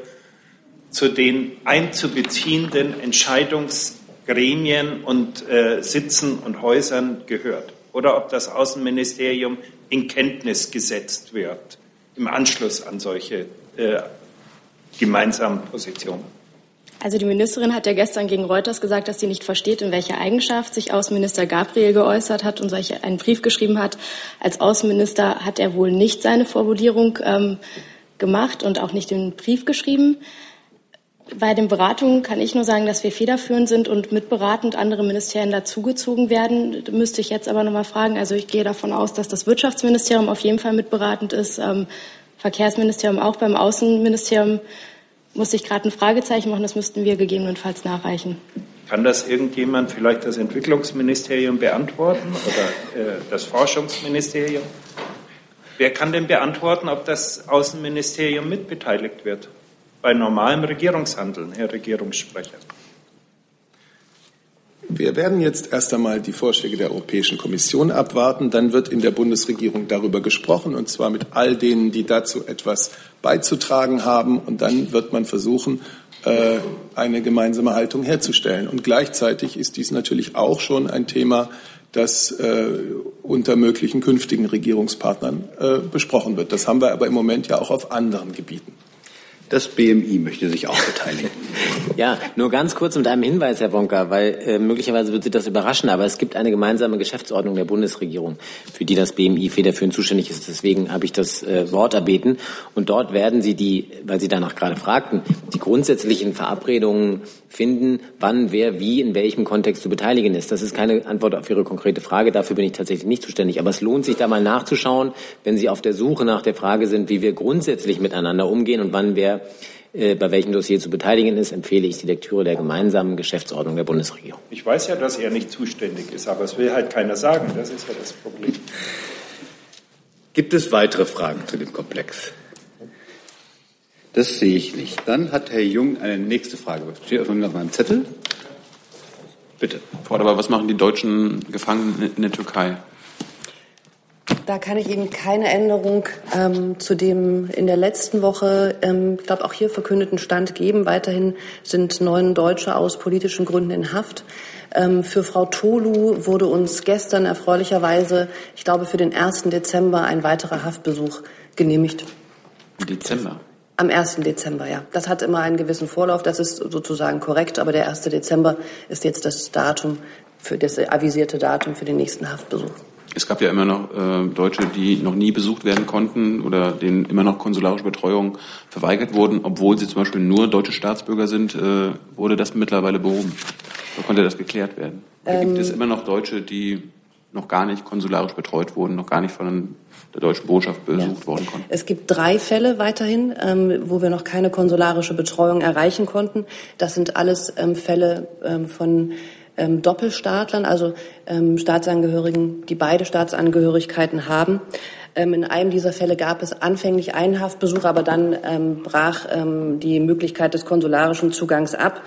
S21: zu den einzubeziehenden Entscheidungsgremien und äh, Sitzen und Häusern gehört? Oder ob das Außenministerium in Kenntnis gesetzt wird im Anschluss an solche äh, gemeinsamen Positionen?
S20: Also die Ministerin hat ja gestern gegen Reuters gesagt, dass sie nicht versteht, in welcher Eigenschaft sich Außenminister Gabriel geäußert hat und solche einen Brief geschrieben hat. Als Außenminister hat er wohl nicht seine Formulierung ähm, gemacht und auch nicht den Brief geschrieben. Bei den Beratungen kann ich nur sagen, dass wir federführend sind und mitberatend andere Ministerien dazugezogen werden. Da müsste ich jetzt aber noch mal fragen. Also ich gehe davon aus, dass das Wirtschaftsministerium auf jeden Fall mitberatend ist, ähm, Verkehrsministerium auch beim Außenministerium musste ich gerade ein Fragezeichen machen, das müssten wir gegebenenfalls nachreichen.
S21: Kann das irgendjemand, vielleicht das Entwicklungsministerium, beantworten oder äh, das Forschungsministerium? Wer kann denn beantworten, ob das Außenministerium mitbeteiligt wird? Bei normalem Regierungshandeln, Herr Regierungssprecher.
S2: Wir werden jetzt erst einmal die Vorschläge der Europäischen Kommission abwarten. Dann wird in der Bundesregierung darüber gesprochen, und zwar mit all denen, die dazu etwas beizutragen haben. Und dann wird man versuchen, äh, eine gemeinsame Haltung herzustellen. Und gleichzeitig ist dies natürlich auch schon ein Thema, das äh, unter möglichen künftigen Regierungspartnern äh, besprochen wird. Das haben wir aber im Moment ja auch auf anderen Gebieten.
S3: Das BMI möchte sich auch beteiligen.
S10: ja, nur ganz kurz mit einem Hinweis, Herr Bonka, weil äh, möglicherweise wird Sie das überraschen, aber es gibt eine gemeinsame Geschäftsordnung der Bundesregierung, für die das BMI federführend zuständig ist. Deswegen habe ich das äh, Wort erbeten. Und dort werden Sie die, weil Sie danach gerade fragten, die grundsätzlichen Verabredungen finden, wann, wer, wie, in welchem Kontext zu beteiligen ist. Das ist keine Antwort auf Ihre konkrete Frage. Dafür bin ich tatsächlich nicht zuständig. Aber es lohnt sich da mal nachzuschauen, wenn Sie auf der Suche nach der Frage sind, wie wir grundsätzlich miteinander umgehen und wann wer äh, bei welchem Dossier zu beteiligen ist, empfehle ich die Lektüre der gemeinsamen Geschäftsordnung der Bundesregierung.
S21: Ich weiß ja, dass er nicht zuständig ist, aber es will halt keiner sagen. Das ist ja das Problem.
S3: Gibt es weitere Fragen zu dem Komplex? Das sehe ich nicht. Dann hat Herr Jung eine nächste Frage. Steht auf meinem Zettel. Bitte.
S15: Frau Aber was machen die deutschen Gefangenen in der Türkei?
S16: Da kann ich Ihnen keine Änderung ähm, zu dem in der letzten Woche, ähm, ich glaube, auch hier verkündeten Stand geben. Weiterhin sind neun Deutsche aus politischen Gründen in Haft. Ähm, für Frau Tolu wurde uns gestern erfreulicherweise, ich glaube, für den 1. Dezember ein weiterer Haftbesuch genehmigt.
S15: Dezember?
S16: Am 1. Dezember, ja. Das hat immer einen gewissen Vorlauf, das ist sozusagen korrekt, aber der 1. Dezember ist jetzt das Datum, für das avisierte Datum für den nächsten Haftbesuch.
S15: Es gab ja immer noch äh, Deutsche, die noch nie besucht werden konnten oder denen immer noch konsularische Betreuung verweigert wurden, obwohl sie zum Beispiel nur deutsche Staatsbürger sind. Äh, wurde das mittlerweile behoben? Oder konnte das geklärt werden? Oder gibt es ähm, immer noch Deutsche, die noch gar nicht konsularisch betreut wurden, noch gar nicht von der deutschen Botschaft besucht ja. worden konnten.
S16: Es gibt drei Fälle weiterhin, ähm, wo wir noch keine konsularische Betreuung erreichen konnten. Das sind alles ähm, Fälle ähm, von ähm, Doppelstaatlern, also ähm, Staatsangehörigen, die beide Staatsangehörigkeiten haben. Ähm, in einem dieser Fälle gab es anfänglich einen Haftbesuch, aber dann ähm, brach ähm, die Möglichkeit des konsularischen Zugangs ab.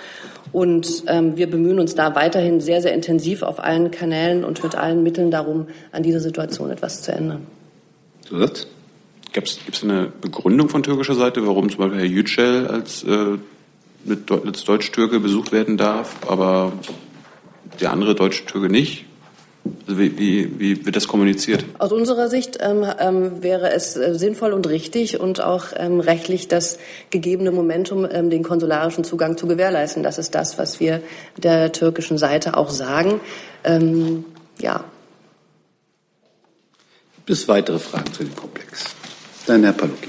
S16: Und ähm, wir bemühen uns da weiterhin sehr, sehr intensiv auf allen Kanälen und mit allen Mitteln darum, an dieser Situation etwas zu ändern.
S15: Zusatz? Gibt es eine Begründung von türkischer Seite, warum zum Beispiel Herr Yücel als, äh, als Deutsch-Türke besucht werden darf, aber der andere deutsche Türke nicht? Also wie, wie, wie wird das kommuniziert?
S16: Aus unserer Sicht ähm, ähm, wäre es äh, sinnvoll und richtig und auch ähm, rechtlich das gegebene Momentum, ähm, den konsularischen Zugang zu gewährleisten. Das ist das, was wir der türkischen Seite auch sagen. Ähm, ja.
S3: Gibt es weitere Fragen zu dem Komplex? Dann Herr Palucki.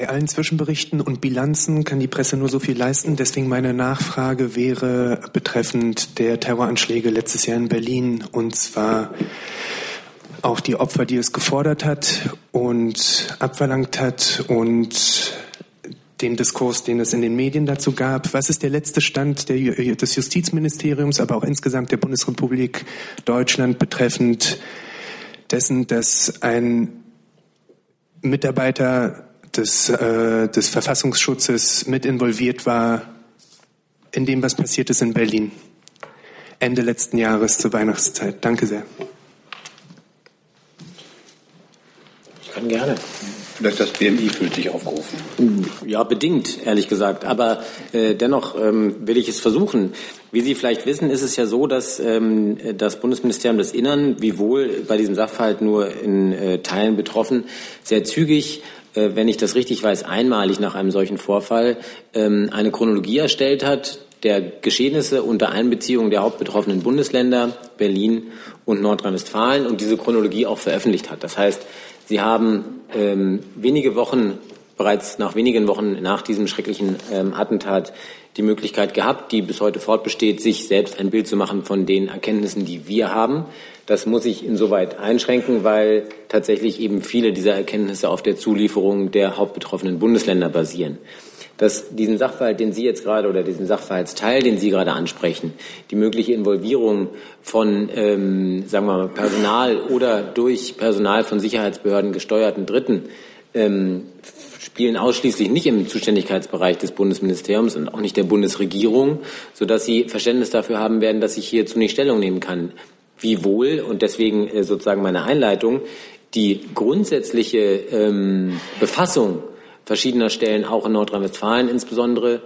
S11: Bei allen Zwischenberichten und Bilanzen kann die Presse nur so viel leisten. Deswegen meine Nachfrage wäre betreffend der Terroranschläge letztes Jahr in Berlin und zwar auch die Opfer, die es gefordert hat und abverlangt hat und den Diskurs, den es in den Medien dazu gab. Was ist der letzte Stand der, des Justizministeriums, aber auch insgesamt der Bundesrepublik Deutschland betreffend dessen, dass ein Mitarbeiter des, äh, des Verfassungsschutzes mit involviert war in dem, was passiert ist in Berlin. Ende letzten Jahres zur Weihnachtszeit. Danke sehr.
S10: Ich kann gerne.
S3: Vielleicht das BMI fühlt sich aufgerufen.
S10: Ja, bedingt, ehrlich gesagt. Aber äh, dennoch ähm, will ich es versuchen. Wie Sie vielleicht wissen, ist es ja so, dass ähm, das Bundesministerium des Innern, wiewohl bei diesem Sachverhalt nur in äh, Teilen betroffen, sehr zügig äh, wenn ich das richtig weiß, einmalig nach einem solchen Vorfall ähm, eine Chronologie erstellt hat der Geschehnisse unter Einbeziehung der hauptbetroffenen Bundesländer Berlin und Nordrhein-Westfalen und diese Chronologie auch veröffentlicht hat. Das heißt, Sie haben ähm, wenige Wochen, bereits nach wenigen Wochen nach diesem schrecklichen ähm, Attentat die Möglichkeit gehabt, die bis heute fortbesteht, sich selbst ein Bild zu machen von den Erkenntnissen, die wir haben. Das muss ich insoweit einschränken, weil tatsächlich eben viele dieser Erkenntnisse auf der Zulieferung der hauptbetroffenen Bundesländer basieren. Dass diesen Sachverhalt, den Sie jetzt gerade oder diesen Sachverhaltsteil, den Sie gerade ansprechen, die mögliche Involvierung von, ähm, sagen wir mal, Personal oder durch Personal von Sicherheitsbehörden gesteuerten Dritten ähm, spielen ausschließlich nicht im Zuständigkeitsbereich des Bundesministeriums und auch nicht der Bundesregierung, sodass Sie Verständnis dafür haben werden, dass ich hierzu nicht Stellung nehmen kann. Wiewohl, und deswegen äh, sozusagen meine Einleitung, die grundsätzliche ähm, Befassung verschiedener Stellen, auch in Nordrhein-Westfalen insbesondere,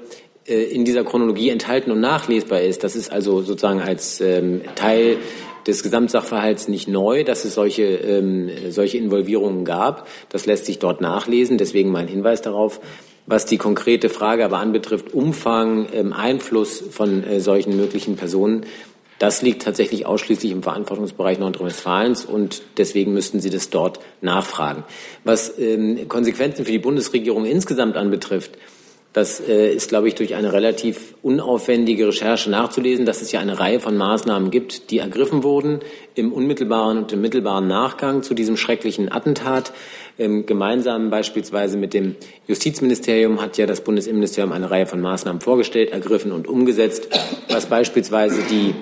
S10: äh, in dieser Chronologie enthalten und nachlesbar ist. Das ist also sozusagen als ähm, Teil des Gesamtsachverhalts nicht neu, dass es solche, ähm, solche Involvierungen gab. Das lässt sich dort nachlesen. Deswegen mein Hinweis darauf. Was die konkrete Frage aber anbetrifft, Umfang, ähm, Einfluss von äh, solchen möglichen Personen, das liegt tatsächlich ausschließlich im Verantwortungsbereich Nordrhein-Westfalens und deswegen müssten Sie das dort nachfragen. Was ähm, Konsequenzen für die Bundesregierung insgesamt anbetrifft, das äh, ist, glaube ich, durch eine relativ unaufwendige Recherche nachzulesen, dass es ja eine Reihe von Maßnahmen gibt, die ergriffen wurden im unmittelbaren und im mittelbaren Nachgang zu diesem schrecklichen Attentat. Ähm, gemeinsam beispielsweise mit dem Justizministerium hat ja das Bundesinnenministerium eine Reihe von Maßnahmen vorgestellt, ergriffen und umgesetzt, was beispielsweise die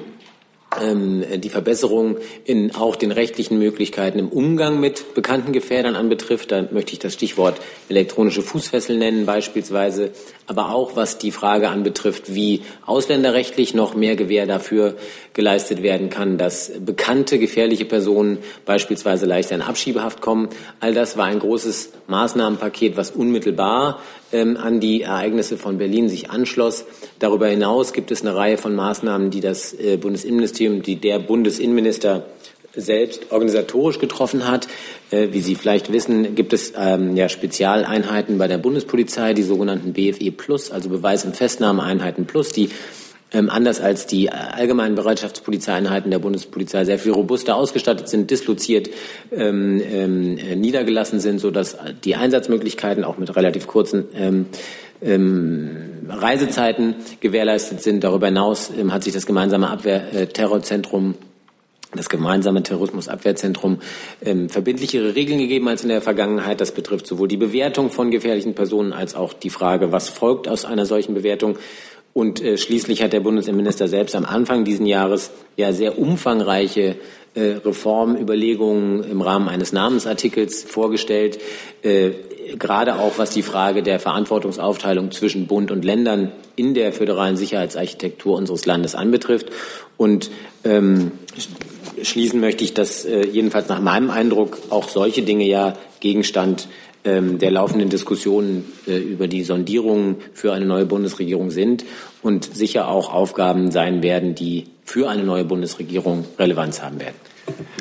S10: die Verbesserung in auch den rechtlichen Möglichkeiten im Umgang mit bekannten Gefährdern anbetrifft. Da möchte ich das Stichwort elektronische Fußfessel nennen beispielsweise, aber auch was die Frage anbetrifft, wie ausländerrechtlich noch mehr Gewähr dafür geleistet werden kann, dass bekannte gefährliche Personen beispielsweise leichter in Abschiebehaft kommen. All das war ein großes Maßnahmenpaket, was unmittelbar ähm, an die Ereignisse von Berlin sich anschloss. Darüber hinaus gibt es eine Reihe von Maßnahmen, die das äh, Bundesinnenministerium, die der Bundesinnenminister selbst organisatorisch getroffen hat. Äh, wie Sie vielleicht wissen, gibt es ähm, ja Spezialeinheiten bei der Bundespolizei, die sogenannten BFE Plus, also Beweis- und Festnahmeeinheiten Plus, die ähm, anders als die allgemeinen Bereitschaftspolizeieinheiten der Bundespolizei sehr viel robuster ausgestattet sind, disloziert ähm, ähm, äh, niedergelassen sind, sodass die Einsatzmöglichkeiten auch mit relativ kurzen ähm, ähm, Reisezeiten gewährleistet sind. Darüber hinaus ähm, hat sich das gemeinsame Abwehrterrorzentrum das gemeinsame Terrorismusabwehrzentrum ähm, verbindlichere Regeln gegeben als in der Vergangenheit. Das betrifft sowohl die Bewertung von gefährlichen Personen als auch die Frage, was folgt aus einer solchen Bewertung. Und äh, schließlich hat der Bundesinnenminister selbst am Anfang dieses Jahres ja sehr umfangreiche äh, Reformüberlegungen im Rahmen eines Namensartikels vorgestellt, äh, gerade auch was die Frage der Verantwortungsaufteilung zwischen Bund und Ländern in der föderalen Sicherheitsarchitektur unseres Landes anbetrifft. Und ähm, schließen möchte ich, dass äh, jedenfalls nach meinem Eindruck auch solche Dinge ja Gegenstand der laufenden Diskussionen äh, über die Sondierungen für eine neue Bundesregierung sind und sicher auch Aufgaben sein werden, die für eine neue Bundesregierung Relevanz haben werden.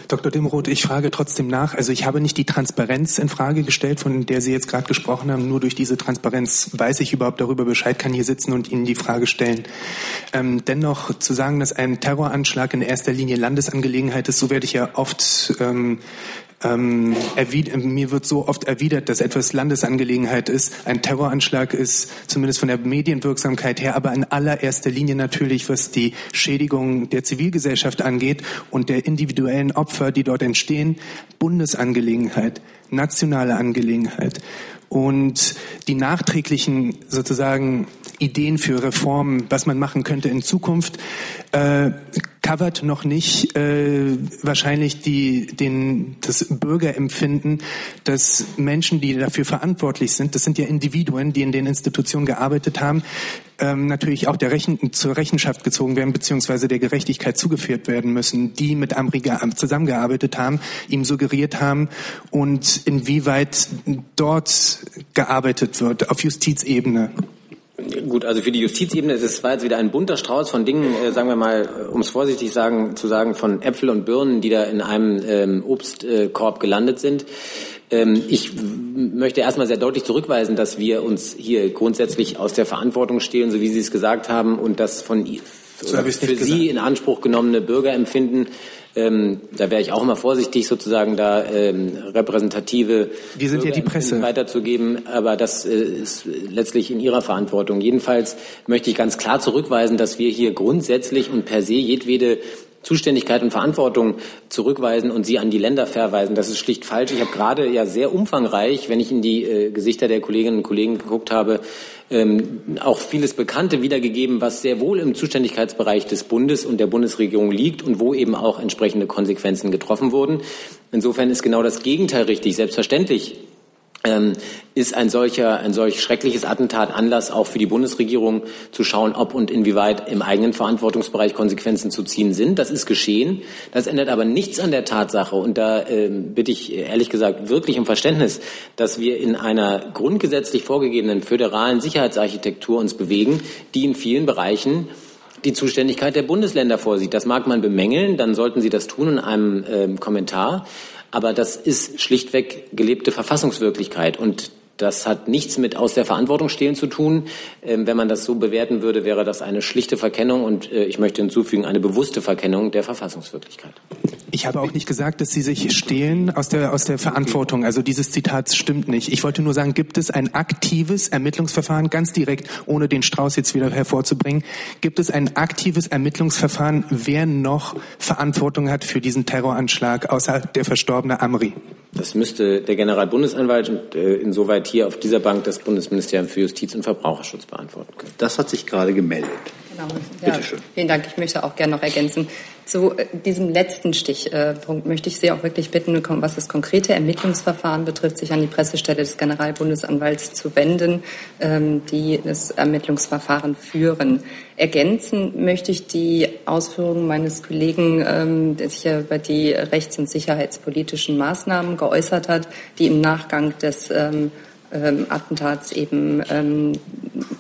S11: Dr. Dimroth, ich frage trotzdem nach. Also ich habe nicht die Transparenz in Frage gestellt, von der Sie jetzt gerade gesprochen haben. Nur durch diese Transparenz weiß ich überhaupt darüber Bescheid, kann hier sitzen und Ihnen die Frage stellen. Ähm, dennoch zu sagen, dass ein Terroranschlag in erster Linie Landesangelegenheit ist, so werde ich ja oft ähm, ähm, mir wird so oft erwidert, dass etwas Landesangelegenheit ist. Ein Terroranschlag ist zumindest von der Medienwirksamkeit her, aber in allererster Linie natürlich, was die Schädigung der Zivilgesellschaft angeht und der individuellen Opfer, die dort entstehen, Bundesangelegenheit, nationale Angelegenheit. Und die nachträglichen sozusagen Ideen für Reformen, was man machen könnte in Zukunft, äh, covert noch nicht äh, wahrscheinlich die, den, das Bürgerempfinden, dass Menschen, die dafür verantwortlich sind, das sind ja Individuen, die in den Institutionen gearbeitet haben, ähm, natürlich auch der Rechen, zur Rechenschaft gezogen werden, beziehungsweise der Gerechtigkeit zugeführt werden müssen, die mit Amri zusammengearbeitet haben, ihm suggeriert haben und inwieweit dort gearbeitet wird auf Justizebene.
S10: Gut, also für die Justizebene ist es war jetzt wieder ein bunter Strauß von Dingen, äh, sagen wir mal, äh, um es vorsichtig sagen, zu sagen, von Äpfel und Birnen, die da in einem ähm, Obstkorb gelandet sind. Ähm, ich möchte erstmal sehr deutlich zurückweisen, dass wir uns hier grundsätzlich aus der Verantwortung stehlen, so wie Sie es gesagt haben, und das von so für Sie in Anspruch genommene Bürgerempfinden ähm, da wäre ich auch immer vorsichtig, sozusagen da ähm, repräsentative
S11: Wir sind ja die Presse.
S10: weiterzugeben, aber das äh, ist letztlich in Ihrer Verantwortung. Jedenfalls möchte ich ganz klar zurückweisen, dass wir hier grundsätzlich und per se jedwede Zuständigkeit und Verantwortung zurückweisen und sie an die Länder verweisen. Das ist schlicht falsch. Ich habe gerade ja sehr umfangreich, wenn ich in die äh, Gesichter der Kolleginnen und Kollegen geguckt habe, ähm, auch vieles Bekannte wiedergegeben, was sehr wohl im Zuständigkeitsbereich des Bundes und der Bundesregierung liegt und wo eben auch entsprechende Konsequenzen getroffen wurden. Insofern ist genau das Gegenteil richtig. Selbstverständlich ähm, ist ein solcher, ein solch schreckliches Attentat Anlass auch für die Bundesregierung zu schauen, ob und inwieweit im eigenen Verantwortungsbereich Konsequenzen zu ziehen sind. Das ist geschehen. Das ändert aber nichts an der Tatsache. Und da äh, bitte ich ehrlich gesagt wirklich um Verständnis, dass wir in einer grundgesetzlich vorgegebenen föderalen Sicherheitsarchitektur uns bewegen, die in vielen Bereichen die Zuständigkeit der Bundesländer vorsieht. Das mag man bemängeln, dann sollten Sie das tun in einem äh, Kommentar. Aber das ist schlichtweg gelebte Verfassungswirklichkeit. Und das hat nichts mit aus der Verantwortung stehlen zu tun. Ähm, wenn man das so bewerten würde, wäre das eine schlichte Verkennung und äh, ich möchte hinzufügen, eine bewusste Verkennung der Verfassungswirklichkeit.
S11: Ich habe auch nicht gesagt, dass Sie sich stehlen aus der, aus der Verantwortung. Also dieses Zitat stimmt nicht. Ich wollte nur sagen, gibt es ein aktives Ermittlungsverfahren, ganz direkt, ohne den Strauß jetzt wieder hervorzubringen, gibt es ein aktives Ermittlungsverfahren, wer noch Verantwortung hat für diesen Terroranschlag, außer der verstorbene Amri?
S10: Das müsste der Generalbundesanwalt und äh, insoweit hier auf dieser Bank das Bundesministerium für Justiz und Verbraucherschutz beantworten können.
S3: Das hat sich gerade gemeldet.
S9: Genau. Ja, Bitte schön. Vielen Dank. Ich möchte auch gerne noch ergänzen. Zu äh, diesem letzten Stichpunkt möchte ich Sie auch wirklich bitten, was das konkrete Ermittlungsverfahren betrifft, sich an die Pressestelle des Generalbundesanwalts zu wenden, ähm, die das Ermittlungsverfahren führen. Ergänzen möchte ich die Ausführungen meines Kollegen, ähm, der sich ja über die rechts- und sicherheitspolitischen Maßnahmen geäußert hat, die im Nachgang des ähm, Attentats eben ähm,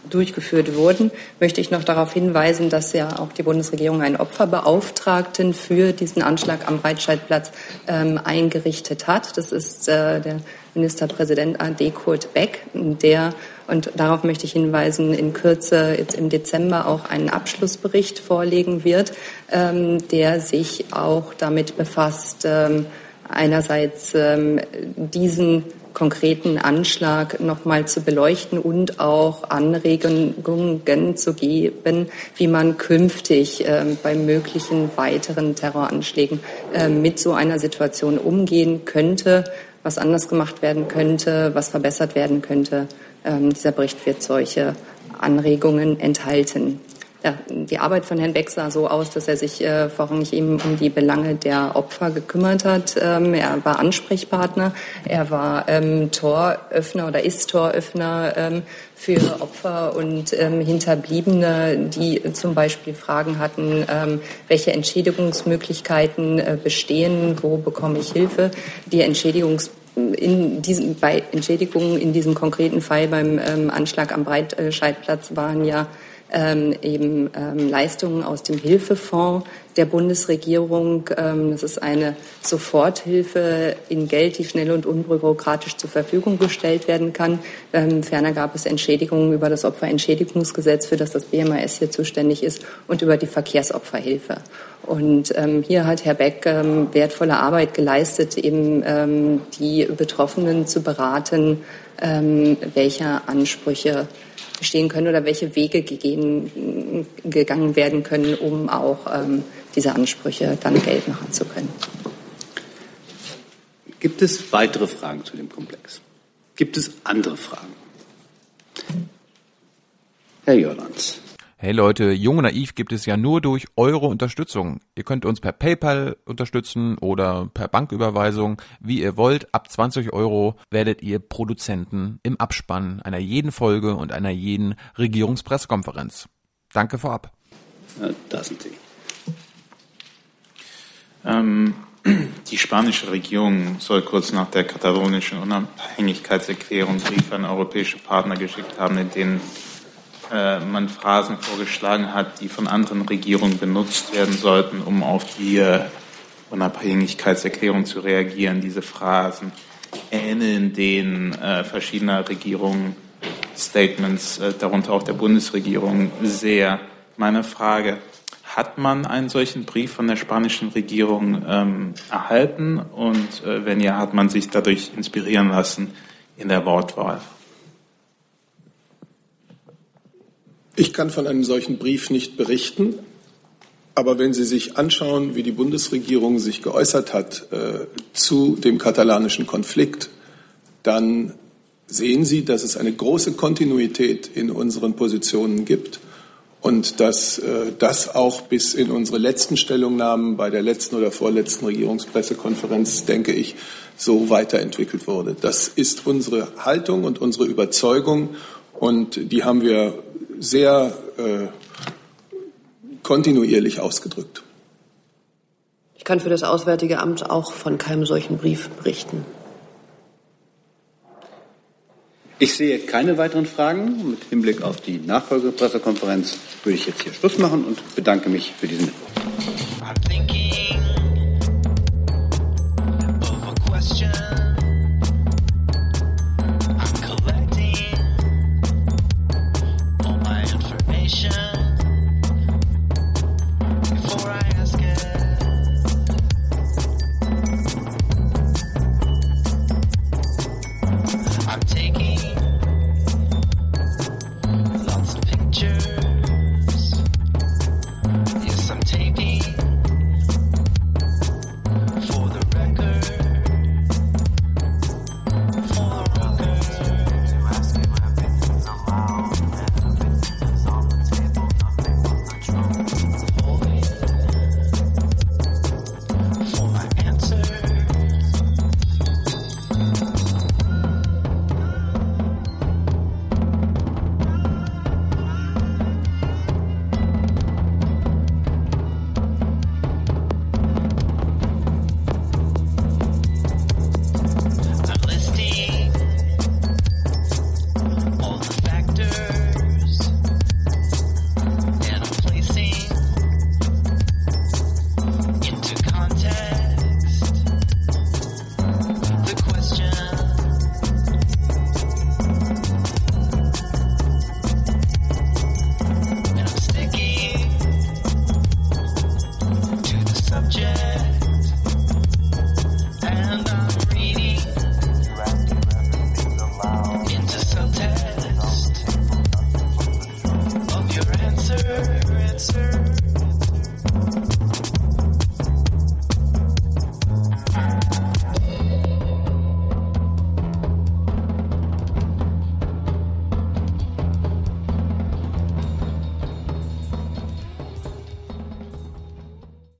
S9: durchgeführt wurden, möchte ich noch darauf hinweisen, dass ja auch die Bundesregierung einen Opferbeauftragten für diesen Anschlag am Breitscheidplatz ähm, eingerichtet hat. Das ist äh, der Ministerpräsident AD Kurt Beck, der und darauf möchte ich hinweisen, in Kürze jetzt im Dezember auch einen Abschlussbericht vorlegen wird, ähm, der sich auch damit befasst, ähm, einerseits ähm, diesen konkreten Anschlag noch mal zu beleuchten und auch Anregungen zu geben, wie man künftig äh, bei möglichen weiteren Terroranschlägen äh, mit so einer Situation umgehen könnte, was anders gemacht werden könnte, was verbessert werden könnte. Ähm, dieser Bericht wird solche Anregungen enthalten. Ja, die Arbeit von Herrn Beck sah so aus, dass er sich äh, vorrangig eben um die Belange der Opfer gekümmert hat. Ähm, er war Ansprechpartner, er war ähm, Toröffner oder ist Toröffner ähm, für Opfer und ähm, Hinterbliebene, die zum Beispiel Fragen hatten, ähm, welche Entschädigungsmöglichkeiten äh, bestehen, wo bekomme ich Hilfe. Die Entschädigungsmöglichkeiten in diesem, bei Entschädigungen in diesem konkreten Fall beim ähm, Anschlag am Breitscheidplatz waren ja ähm, eben ähm, Leistungen aus dem Hilfefonds der Bundesregierung. Ähm, das ist eine Soforthilfe in Geld, die schnell und unbürokratisch zur Verfügung gestellt werden kann. Ähm, ferner gab es Entschädigungen über das Opferentschädigungsgesetz, für das das BMAS hier zuständig ist, und über die Verkehrsopferhilfe. Und ähm, hier hat Herr Beck ähm, wertvolle Arbeit geleistet, eben die Betroffenen zu beraten, ähm, welche Ansprüche bestehen können oder welche Wege gegeben, gegangen werden können, um auch ähm, diese Ansprüche dann Geld machen zu können.
S3: Gibt es weitere Fragen zu dem Komplex? Gibt es andere Fragen? Herr Jörlands.
S22: Hey Leute, Jung und Naiv gibt es ja nur durch eure Unterstützung. Ihr könnt uns per PayPal unterstützen oder per Banküberweisung, wie ihr wollt. Ab 20 Euro werdet ihr Produzenten im Abspann einer jeden Folge und einer jeden Regierungspressekonferenz. Danke vorab.
S3: Ja, da sind Sie.
S18: Ähm, die spanische Regierung soll kurz nach der katalonischen Unabhängigkeitserklärung Briefe an europäische Partner geschickt haben, in denen äh, man Phrasen vorgeschlagen hat, die von anderen Regierungen benutzt werden sollten, um auf die äh, Unabhängigkeitserklärung zu reagieren. Diese Phrasen ähneln den äh, verschiedener Regierungen Statements, äh, darunter auch der Bundesregierung, sehr. Meine Frage, hat man einen solchen Brief von der spanischen Regierung ähm, erhalten und äh, wenn ja, hat man sich dadurch inspirieren lassen in der Wortwahl?
S2: Ich kann von einem solchen Brief nicht berichten. Aber wenn Sie sich anschauen, wie die Bundesregierung sich geäußert hat äh, zu dem katalanischen Konflikt, dann sehen Sie, dass es eine große Kontinuität in unseren Positionen gibt und dass äh, das auch bis in unsere letzten Stellungnahmen bei der letzten oder vorletzten Regierungspressekonferenz, denke ich, so weiterentwickelt wurde. Das ist unsere Haltung und unsere Überzeugung und die haben wir sehr äh, kontinuierlich ausgedrückt.
S16: Ich kann für das Auswärtige Amt auch von keinem solchen Brief berichten.
S3: Ich sehe keine weiteren Fragen. Mit Hinblick auf die Nachfolgepressekonferenz würde ich jetzt hier Schluss machen und bedanke mich für diesen Mittwoch.